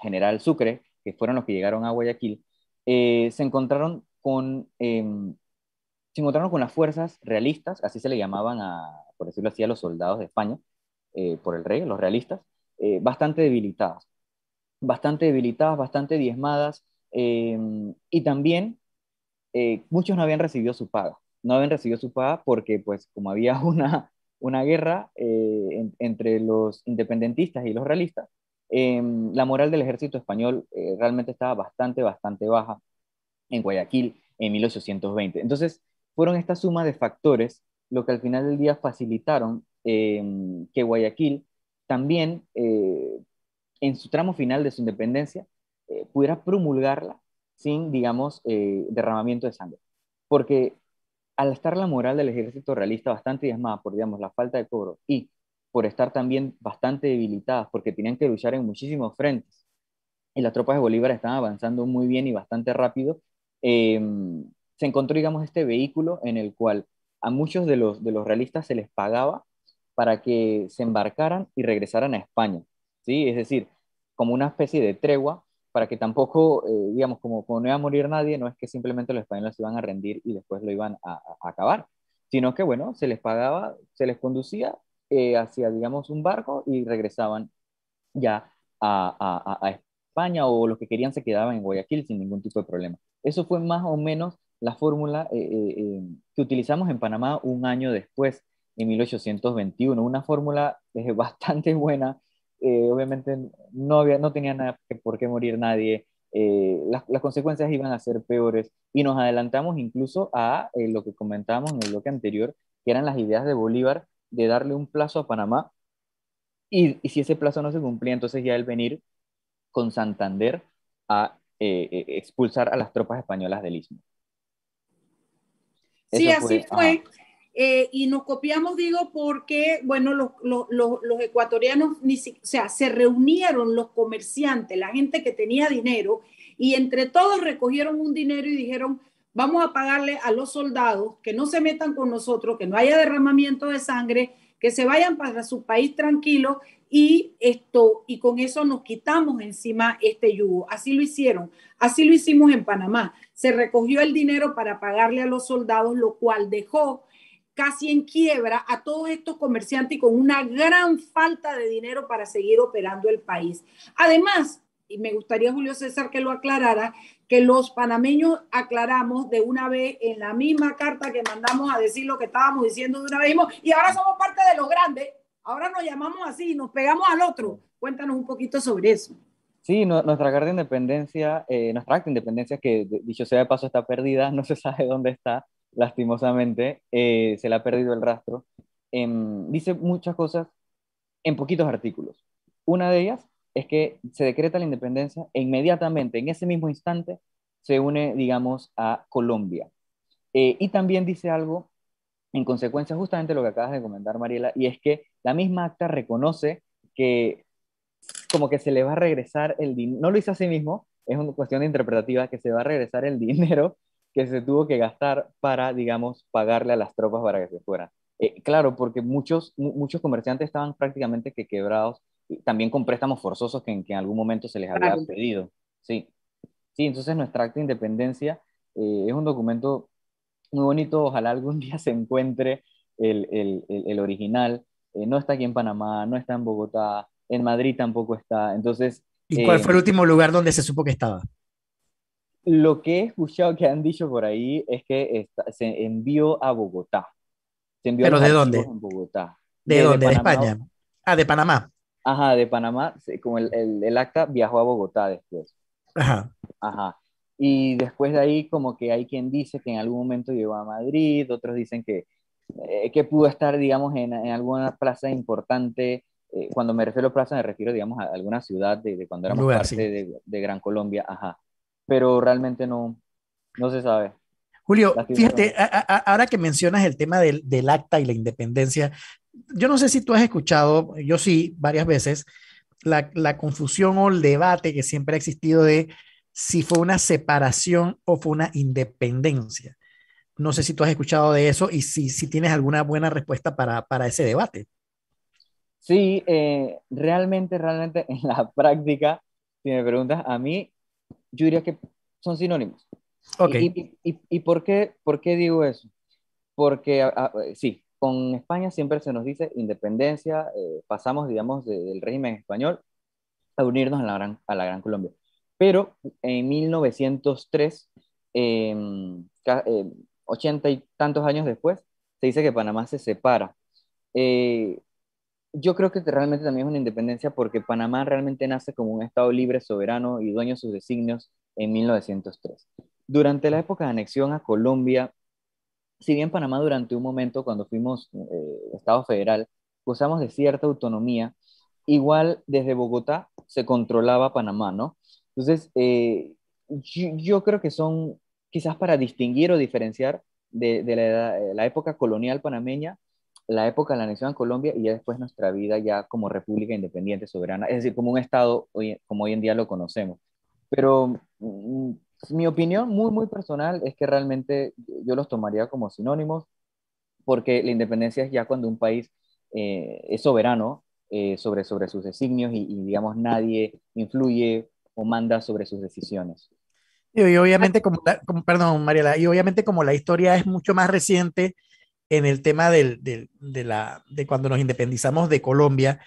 general Sucre, que fueron los que llegaron a Guayaquil, eh, se encontraron con em, se encontraron con las fuerzas realistas, así se le llamaban a, por decirlo así, a los soldados de España, eh, por el rey, los realistas, eh, bastante debilitadas, bastante debilitadas, bastante diezmadas, em, y también muchos no habían recibido su paga, no habían recibido su paga porque, pues, como había *laughs* una, una guerra entre los independentistas y los realistas, Em, la moral del ejército español eh, realmente estaba bastante, bastante baja en Guayaquil en 1820. Entonces, fueron esta suma de factores lo que al final del día facilitaron em, que Guayaquil también, eh, en su tramo final de su independencia, eh, pudiera promulgarla sin, digamos, derramamiento de sangre. Porque al estar la moral del ejército realista bastante diezmada por, digamos, la falta de cobro y por estar también bastante debilitadas, porque tenían que luchar en muchísimos frentes. Y las tropas de Bolívar estaban avanzando muy bien y bastante rápido. Em, se encontró, digamos, este vehículo en el cual a muchos de los, de los realistas se les pagaba para que se embarcaran y regresaran a España. ¿sí? Es decir, como una especie de tregua para que tampoco, eh, digamos, como, como, no iba a morir nadie, no es que simplemente los españoles se iban a rendir y después lo iban a, a acabar, sino que, bueno, se les pagaba, se les conducía eh, hacia, digamos, un barco y regresaban ya a, a, España o los que querían se quedaban en Guayaquil sin ningún tipo de problema. Eso fue más o menos la fórmula eh, eh, que utilizamos en Panamá un año después, en 1821, una fórmula *laughs* bastante buena. obviamente no, había, no tenía nada por qué morir nadie, las, las, consecuencias iban a ser peores y nos adelantamos incluso a lo que comentábamos en el bloque anterior, que eran las ideas de Bolívar de darle un plazo a Panamá y, y si ese plazo no se cumplía, entonces ya el venir con Santander a eh, eh, expulsar a las tropas españolas del Istmo. Sí, así fue. Eh, y nos copiamos, digo, porque, bueno, los, los, los, ecuatorianos, ni o sea, se reunieron los comerciantes, la gente que tenía dinero, y entre todos recogieron un dinero y dijeron, vamos a pagarle a los soldados que no se metan con nosotros, que no haya derramamiento de sangre, que se vayan para su país tranquilo y esto y con eso nos quitamos encima este yugo. Así lo hicieron, así lo hicimos en Panamá. Se recogió el dinero para pagarle a los soldados, lo cual dejó casi en quiebra a todos estos comerciantes y con una gran falta de dinero para seguir operando el país. Además, y me gustaría Julio César que lo aclarara, que los panameños aclaramos de una vez en la misma carta que mandamos a decir lo que estábamos diciendo de una vez y ahora somos parte de los grandes, ahora nos llamamos así, nos pegamos al otro. Cuéntanos un poquito sobre eso. Sí, nuestra carta de independencia, eh, nuestra acta de independencia, que dicho sea de paso está perdida, *laughs* no se sabe dónde está, lastimosamente, eh, se le ha perdido el rastro. Em, dice muchas cosas en poquitos artículos. Una de ellas es que se decreta la independencia e inmediatamente, en ese mismo instante, se une, digamos, a Colombia. Eh, y también dice algo, en consecuencia, justamente lo que acabas de comentar, Mariela, y es que la misma acta reconoce que como que se le va a regresar el dinero, no lo hizo a sí mismo, es una cuestión interpretativa, que se va a regresar el dinero que se tuvo que gastar para, digamos, pagarle a las tropas para que se fueran. Eh, claro, porque muchos, muchos comerciantes estaban prácticamente que quebrados, también con préstamos forzosos que en, que en algún momento se les había pedido. Sí. sí, entonces nuestra acta de independencia eh, es un documento muy bonito, ojalá algún día se encuentre el, el, el original. Eh, no está aquí en Panamá, no está en Bogotá, en Madrid tampoco está. Entonces, ¿Y cuál fue el último lugar donde se supo que estaba? Lo que he escuchado que han dicho por ahí es que se envió a Bogotá. ¿Pero de dónde? Bogotá. ¿De, dónde? De, España. Ah, de Panamá. Ajá, de Panamá. Como el, el, acta viajó a Bogotá después. Ajá. Ajá. Y después de ahí, como que hay quien dice que en algún momento llegó a Madrid, otros dicen que, eh, que pudo estar, digamos, en, en alguna plaza importante. Eh, cuando me refiero a plaza, me refiero, digamos, a alguna ciudad de, de cuando éramos parte de, de, Gran Colombia. Ajá. Pero realmente no, no se sabe. Julio, fíjate, ahora que mencionas el tema del, del, acta y la independencia, yo no sé si tú has escuchado, yo sí, varias veces, la, la, confusión o el debate que siempre ha existido de si fue una separación o fue una independencia. No sé si tú has escuchado de eso y si, si tienes alguna buena respuesta para, para ese debate. Sí, eh, realmente, realmente en la *laughs* práctica, si me preguntas, a mí, yo diría que son sinónimos. Okay. ¿Y, y, por, qué, por qué digo eso? Porque sí, con España siempre se nos dice independencia, eh, pasamos, digamos, del régimen español a unirnos a la Gran, a la Gran Colombia. Pero en 1903, eh, ochenta y tantos años después, se dice que Panamá se separa. Eh, yo creo que realmente también es una independencia porque Panamá realmente nace como un Estado libre, soberano y dueño de sus designios en 1903. Durante la época de anexión a Colombia, si bien Panamá durante un momento, cuando fuimos eh, Estado federal, gozamos de cierta autonomía, igual desde Bogotá se controlaba Panamá, ¿no? Entonces, eh, yo, creo que son quizás para distinguir o diferenciar de, la, la, época colonial panameña la época de la anexión a Colombia y ya después nuestra vida ya como república independiente, soberana, es decir, como un Estado hoy, como hoy en día lo conocemos. Pero mm, mi opinión muy, muy personal es que realmente yo los tomaría como sinónimos, porque la independencia es ya cuando un país eh, es soberano eh, sobre, sobre sus designios y, digamos, nadie influye o manda sobre sus decisiones. Y, obviamente, como, como, perdón, Mariela, y obviamente como la historia es mucho más reciente, en el tema del, de, la, de cuando nos independizamos de Colombia,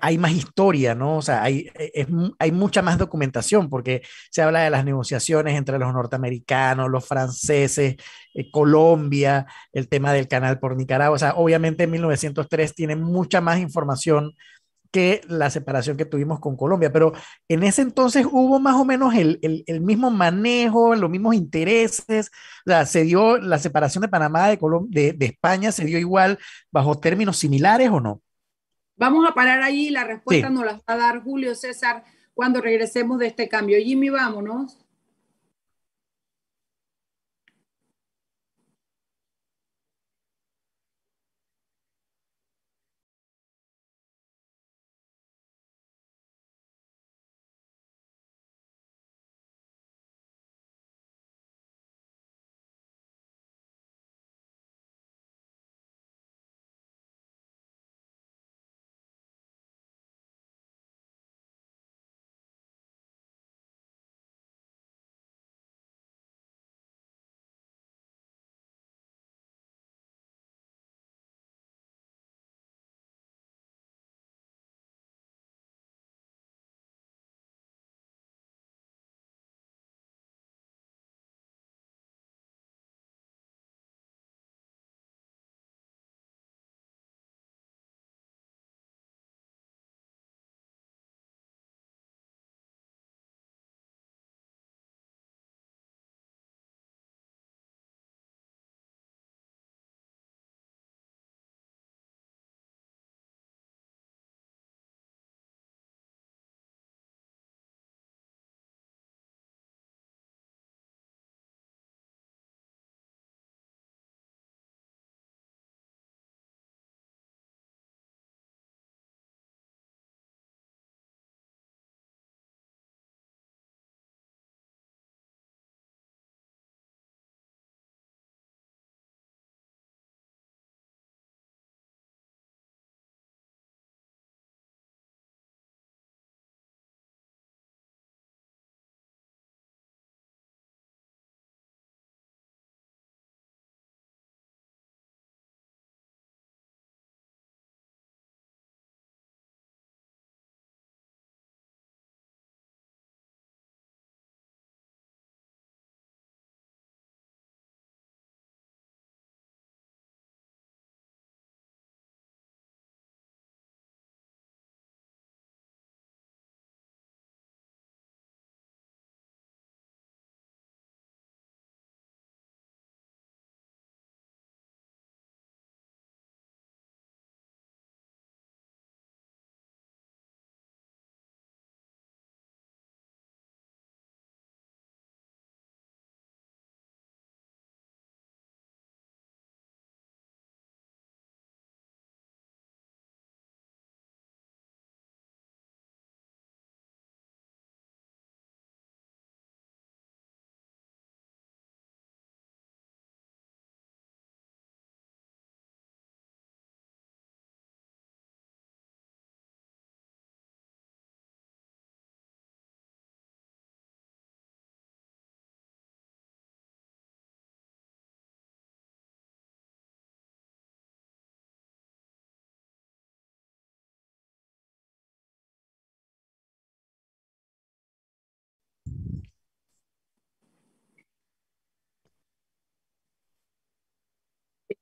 hay más historia, ¿no? O sea, hay, eh, hay mucha más documentación porque se habla de las negociaciones entre los norteamericanos, los franceses, eh, Colombia, el tema del canal por Nicaragua. O sea, obviamente en 1903 tiene mucha más información que la separación que tuvimos con Colombia, pero en ese entonces hubo más o menos el, el, mismo manejo, los mismos intereses, o sea, se dio la separación de Panamá de, de, de, España, se dio igual bajo términos similares o no? Vamos a parar ahí, la respuesta nos la va a dar Julio César cuando regresemos de este cambio. Jimmy, vámonos.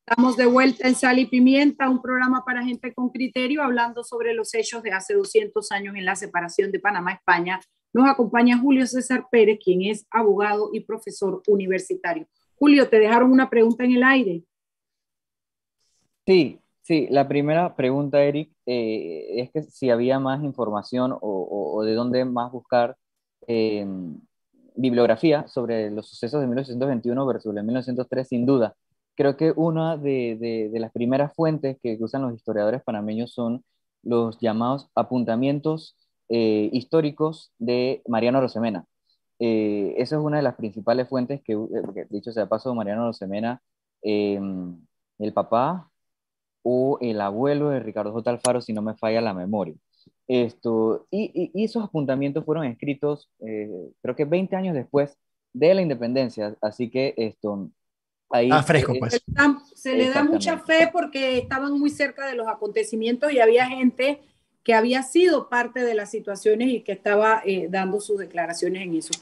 Estamos de vuelta en Sal y Pimienta, un programa para gente con criterio, hablando sobre los hechos de hace 200 años en la separación de Panamá-España. Nos acompaña Julio César Pérez, quien es abogado y profesor universitario. Julio, te dejaron una pregunta en el aire. Sí, sí, la primera pregunta, Eric, eh, es que si había más información o, de dónde más buscar eh, bibliografía sobre los sucesos de 1821 versus el 1903, sin duda creo que una de, las primeras fuentes que usan los historiadores panameños son los llamados apuntamientos eh, históricos de Mariano Rosemena. Eh, esa es una de las principales fuentes que, eh, dicho sea paso, Mariano Rosemena, em, el papá o el abuelo de Ricardo J. Alfaro, si no me falla la memoria. Esto, y, y esos apuntamientos fueron escritos, creo que 20 años después de la independencia, así que esto, ah, fresco, pues. Se le da mucha fe porque estaban muy cerca de los acontecimientos y había gente que había sido parte de las situaciones y que estaba eh, dando sus declaraciones en eso.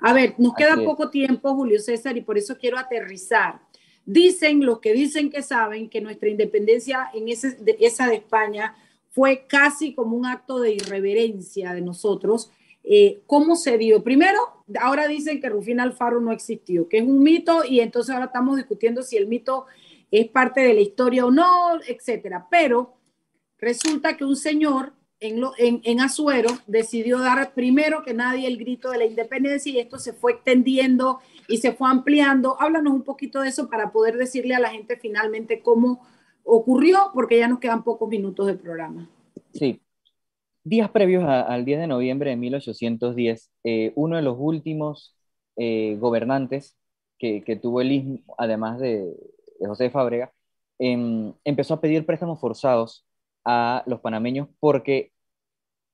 A ver, nos queda poco tiempo, Julio César, y por eso quiero aterrizar. Dicen los que dicen que saben que nuestra independencia en ese, esa de España fue casi como un acto de irreverencia de nosotros eh, ¿Cómo se dio? Primero, ahora dicen que Rufina Alfaro no existió, que es un mito y entonces ahora estamos discutiendo si el mito es parte de la historia o no, etcétera. Pero resulta que un señor en, en, en, Azuero decidió dar primero que nadie el grito de la independencia y esto se fue extendiendo y se fue ampliando. Háblanos un poquito de eso para poder decirle a la gente finalmente cómo ocurrió, porque ya nos quedan pocos minutos de programa. Sí, Días previos al 10 de noviembre de 1810, eh, uno de los últimos eh, gobernantes que, tuvo el istmo, además de, José Fábrega, em, empezó a pedir préstamos forzados a los panameños porque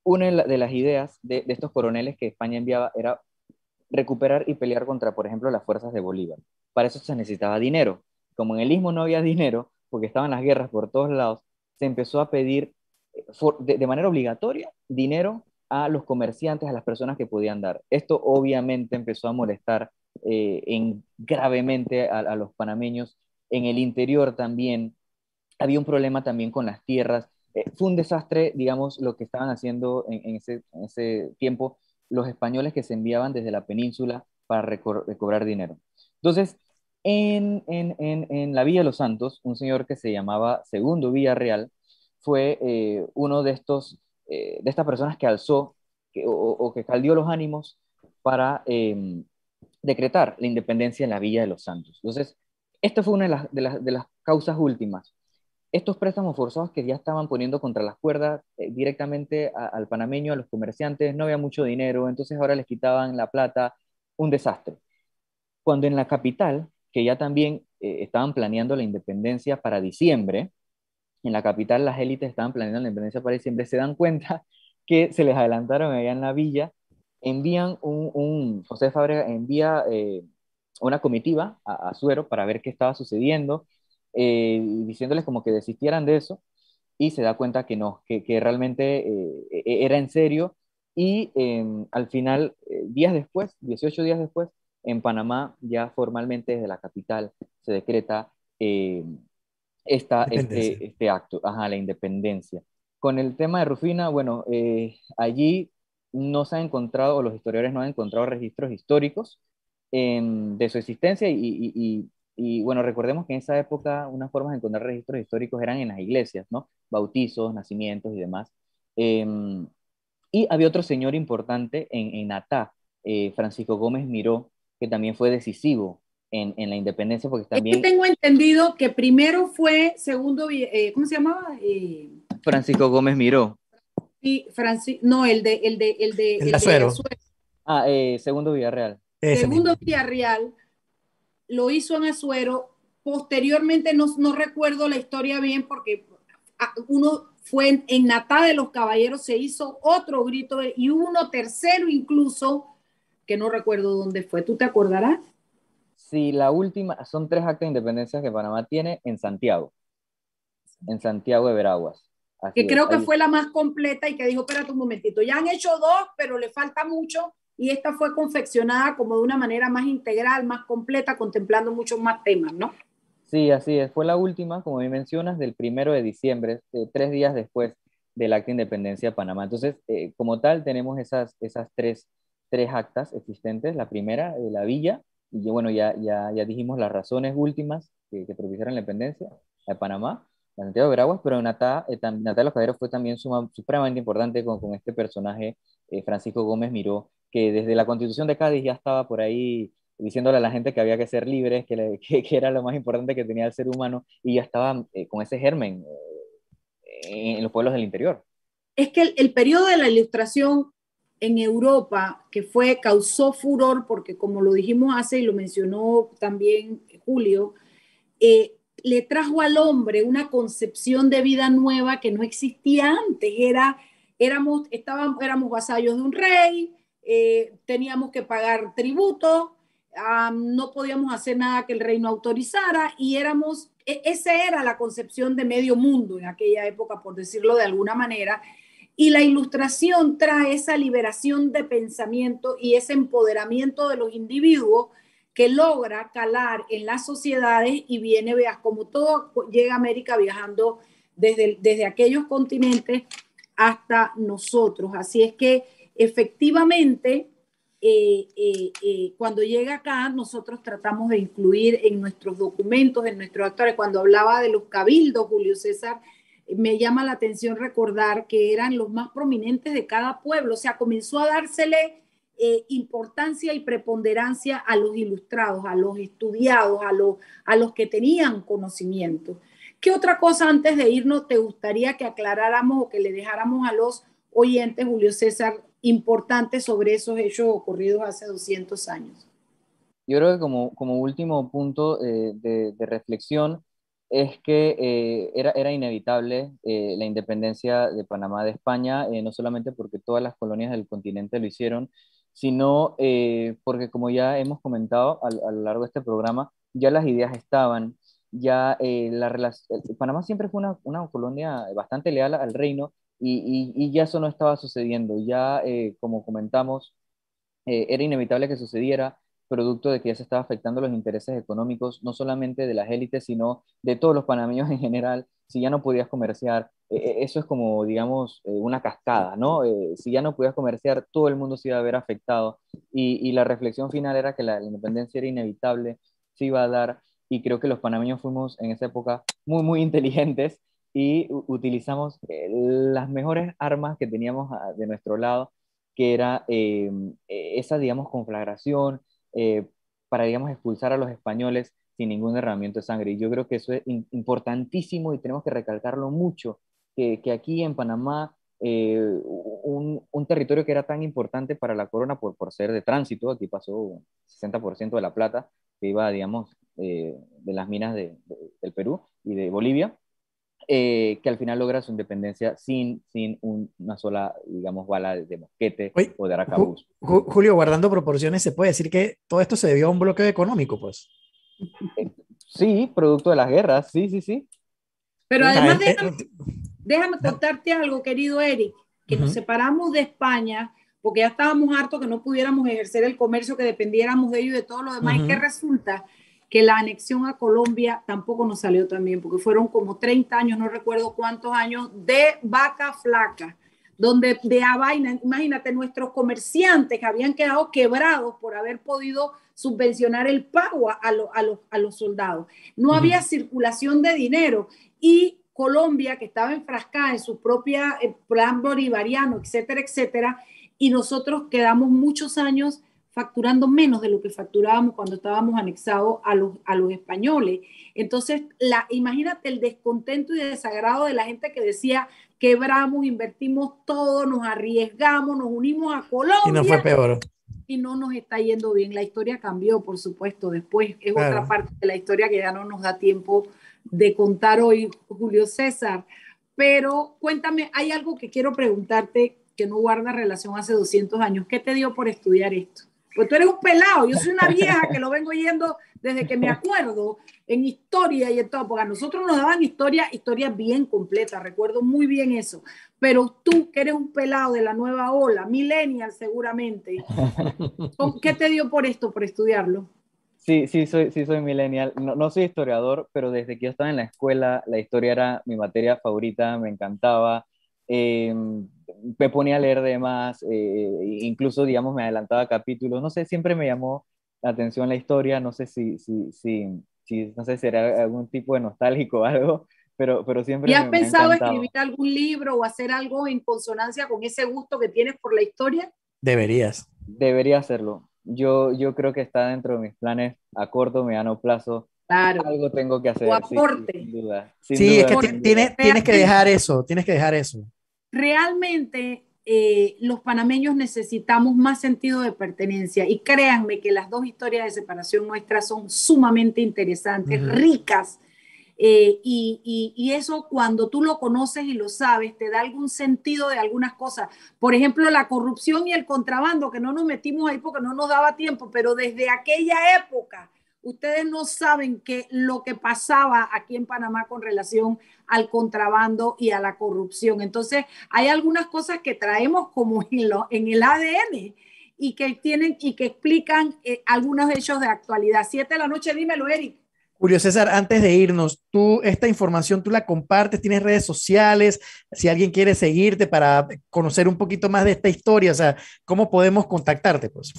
una de, las ideas de, estos coroneles que España enviaba era recuperar y pelear contra, por ejemplo, las fuerzas de Bolívar. Para eso se necesitaba dinero. Como en el istmo no había dinero, porque estaban las guerras por todos lados, se empezó a pedir de, manera obligatoria dinero a los comerciantes, a las personas que podían dar. Esto obviamente empezó a molestar eh, en, gravemente a, los panameños. En el interior también había un problema también con las tierras. Eh, fue un desastre, digamos, lo que estaban haciendo en, ese, tiempo los españoles que se enviaban desde la península para recobrar dinero. Entonces, en, en, la Villa de los Santos, un señor que se llamaba Segundo Villarreal, fue eh, uno de estos, eh, de estas personas que alzó o, que caldió los ánimos para em, decretar la independencia en la Villa de los Santos. Entonces, esta fue una de las, de las, de las causas últimas. Estos préstamos forzados que ya estaban poniendo contra las cuerdas eh, directamente al panameño, a los comerciantes, no había mucho dinero, entonces ahora les quitaban la plata, un desastre. Cuando en la capital, que ya también estaban planeando la independencia para diciembre, en la capital las élites estaban planeando la independencia para diciembre, se dan cuenta *laughs* que se les adelantaron allá en la villa, envían un, José Fábrega envía eh, una comitiva a, Suero para ver qué estaba sucediendo, eh, diciéndoles como que desistieran de eso, y se da cuenta que no, que, realmente eh, e, era en serio, y em, al final, días después, 18 días después, en Panamá, ya formalmente desde la capital, se decreta esta, este, este, acto, ajá, la independencia. Con el tema de Rufina, bueno, eh, allí no se ha encontrado, o los historiadores no han encontrado registros históricos de su existencia y, y, bueno, recordemos que en esa época unas formas de encontrar registros históricos eran en las iglesias, ¿no? Bautizos, nacimientos y demás. Em, y había otro señor importante en, en Natá, eh, Francisco Gómez Miró, que también fue decisivo en, en la independencia, porque también... Es que tengo entendido que primero fue segundo, eh, ¿cómo se llamaba? Eh, Francisco Gómez Miró. Sí, Francis, no, el de... El de, el de, el de Ah, eh, segundo Villarreal. segundo Villarreal lo hizo en Azuero. Posteriormente no, no recuerdo la historia bien porque ah, uno fue en, en Natá de los Caballeros, se hizo otro grito y uno tercero incluso, que no recuerdo dónde fue. ¿Tú te acordarás? Sí, la última, son tres actas de independencia que Panamá tiene en Santiago, en Santiago de Veraguas. que creo que fue la más completa y que dijo, espérate un momentito, ya han hecho dos, pero le falta mucho y esta fue confeccionada como de una manera más integral, más completa, contemplando muchos más temas, ¿no? Sí, así es. Fue la última, como me mencionas, del primero de diciembre, eh, tres días después del acta de independencia de Panamá. Entonces, eh, como tal, tenemos esas, esas tres, tres actas existentes. La primera, de la villa, y bueno, ya, ya, ya dijimos las razones últimas que, que propiciaron la independencia de Panamá, la Santiago de Veraguas, pero Natalia eh, Natalia Los fue también supremamente importante con, con este personaje, Francisco Gómez Miró, que desde la constitución de Cádiz ya estaba por ahí diciéndole a la gente que había que ser libres, *laughs* que, que, era lo más importante que tenía el ser humano, y ya estaba eh, con ese germen eh, en los pueblos del interior. Es que el, el, periodo de la ilustración en Europa, que fue, causó furor, porque como lo dijimos hace y lo mencionó también Julio, eh, le trajo al hombre una concepción de vida nueva que no existía antes. Era, éramos, estábamos, éramos vasallos de un rey, teníamos que pagar tributo, no podíamos hacer nada que el reino autorizara y éramos, e, esa era la concepción de medio mundo en aquella época, por decirlo de alguna manera. Y la ilustración trae esa liberación de pensamiento y ese empoderamiento de los individuos que logra calar en las sociedades y viene, veas, como todo llega a América viajando desde, desde aquellos continentes hasta nosotros. Así es que efectivamente eh, eh, eh, cuando llega acá, nosotros tratamos de incluir en nuestros documentos, en nuestros actores, cuando hablaba de los cabildos, Julio César, me llama la atención recordar que eran los más prominentes de cada pueblo, o sea, comenzó a dársele importancia y preponderancia a los ilustrados, a los estudiados, a los, a los que tenían conocimiento. ¿Qué otra cosa antes de irnos te gustaría que aclaráramos o que le dejáramos a los oyentes, Julio César, importante sobre esos hechos ocurridos hace 200 años. Yo creo que como, como último punto eh, de, de, reflexión es que eh, era, era, inevitable eh, la independencia de Panamá de España, no solamente porque todas las colonias del continente lo hicieron, sino porque como ya hemos comentado a, a, lo largo de este programa, ya las ideas estaban, ya la Panamá siempre fue una, una colonia bastante leal al reino, y, ya eso no estaba sucediendo. Ya, eh, como comentamos, eh, era inevitable que sucediera, producto de que ya se estaba afectando los intereses económicos, no solamente de las élites, sino de todos los panameños *laughs* en general. Si ya no podías comerciar, eh, eso es como, digamos, una cascada, ¿no? si ya no podías comerciar, todo el mundo se iba a ver afectado. Y, la reflexión final era que la, la independencia era inevitable, se iba a dar, y creo que los panameños fuimos en esa época muy, muy inteligentes y utilizamos eh, las mejores armas que teníamos ah, de nuestro lado, que era eh, e, esa, digamos, conflagración eh, para, digamos, expulsar a los españoles sin ningún derramamiento de sangre. Y yo creo que eso es importantísimo y tenemos que recalcarlo mucho, que, aquí en Panamá, un, un, territorio que era tan importante para la corona por, por ser de tránsito, aquí pasó 60% de la plata que iba, digamos, de las minas de, del Perú y de Bolivia, eh, que al final logra su independencia sin, sin una sola, digamos, bala de, mosquete o de aracabuz. Julio, guardando proporciones, ¿se puede decir que todo esto se debió a un bloqueo económico, pues? Eh, sí, producto de las guerras, sí, sí, sí. Pero además, déjame, contarte algo, querido Eric, que nos separamos de España porque ya estábamos hartos que no pudiéramos ejercer el comercio, que dependiéramos de ellos y de todo lo demás. ¿Y qué resulta? Que la anexión a Colombia tampoco nos salió tan bien, porque fueron como 30 años, no recuerdo cuántos años, de vaca flaca, donde de a vaina, imagínate, nuestros comerciantes que habían quedado quebrados por haber podido subvencionar el pago a, a, los soldados. No había circulación de dinero y Colombia, que estaba enfrascada en su propia eh, plan bolivariano, etcétera, etcétera, y nosotros quedamos muchos años facturando menos de lo que facturábamos cuando estábamos anexados a los, a los españoles. Entonces, la, imagínate el descontento y desagrado de la gente que decía, quebramos, invertimos todo, nos arriesgamos, nos unimos a Colombia. Y no fue peor. Y no nos está yendo bien. La historia cambió, por supuesto, después. Es otra parte de la historia que ya no nos da tiempo de contar hoy, Julio César. Pero cuéntame, hay algo que quiero preguntarte que no guarda relación hace 200 años. ¿Qué te dio por estudiar esto? Pues tú eres un pelado, yo soy una *laughs* vieja que lo vengo yendo desde que me acuerdo en historia y en todo, porque a nosotros nos daban historia, historia bien completa, recuerdo muy bien eso. Pero tú, que eres un pelado de la nueva ola, millennial seguramente, *laughs* ¿qué te dio por esto, por estudiarlo? Sí, sí, soy, sí, soy millennial. No, no, soy historiador, pero desde que yo estaba en la escuela, la historia era mi materia favorita, me encantaba. Eh, me ponía a leer de más, eh, incluso, digamos, me adelantaba capítulos. No sé, siempre me llamó la atención la historia. No sé si, si, si, si no sé, será algún tipo de nostálgico o algo, pero, pero siempre. ¿Y has pensado escribir algún libro o hacer algo en consonancia con ese gusto que tienes por la historia? Deberías. Debería hacerlo yo, yo creo que está dentro de mis planes a corto, mediano plazo. Claro. Algo tengo que hacer. O aporte. sin, duda. sí, es que tienes, tienes que dejar eso, tienes que dejar eso. Realmente eh, los panameños necesitamos más sentido de pertenencia. Y créanme que las dos historias de separación nuestras son sumamente interesantes, ricas. Eh, y, eso cuando tú lo conoces y lo sabes, te da algún sentido de algunas cosas. Por ejemplo, la corrupción y el contrabando, que no nos metimos ahí porque no nos daba tiempo, pero desde aquella época, ustedes no saben que lo que pasaba aquí en Panamá con relación al contrabando y a la corrupción. Entonces, hay algunas cosas que traemos como en, lo, en el ADN y que tienen y que explican eh, algunos hechos de actualidad. Siete de la noche, dímelo, Eric. Julio César, antes de irnos, tú esta información tú la compartes, tienes redes sociales, si alguien quiere seguirte para conocer un poquito más de esta historia, o sea, ¿cómo podemos contactarte? Pues?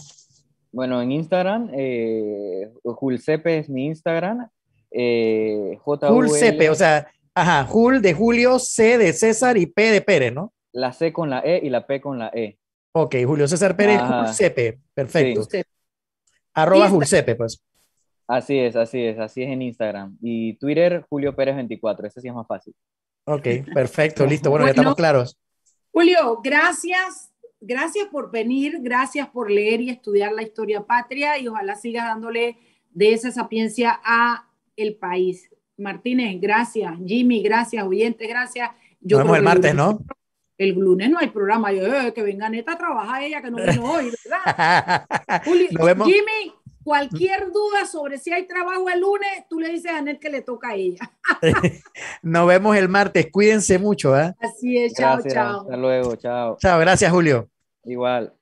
Bueno, en Instagram, eh, Julcepe es mi Instagram. Eh, Julcepe, o sea, ajá, Jul de Julio, C de César y P de Pérez, ¿no? La C con la E y la P con la E. Ok, Julio César Pérez, Julcepe, perfecto. Arroba Julcepe, pues. Así es, así es, así es en Instagram. Y Twitter, Julio Pérez 24, ese sí es más fácil. Ok, perfecto, *laughs* listo. Bueno, ya estamos claros. Julio, gracias. Gracias por venir, gracias por leer y estudiar la historia patria y ojalá sigas dándole de esa sapiencia a el país. Martínez, gracias. Jimmy, gracias. Oyentes, gracias. Yo Nos vemos el martes, ¿no? El lunes no hay programa. Yo, eh, que venga neta a trabajar ella, que no vino *laughs* hoy, ¿verdad? Julio, Jimmy, Cualquier duda sobre si hay trabajo el lunes, tú le dices a Anet que le toca a ella. *laughs* Nos vemos el martes. Cuídense mucho. ¿eh? Así es. Chao, chao. Hasta luego. Chao. Chao. Gracias, Julio. Igual.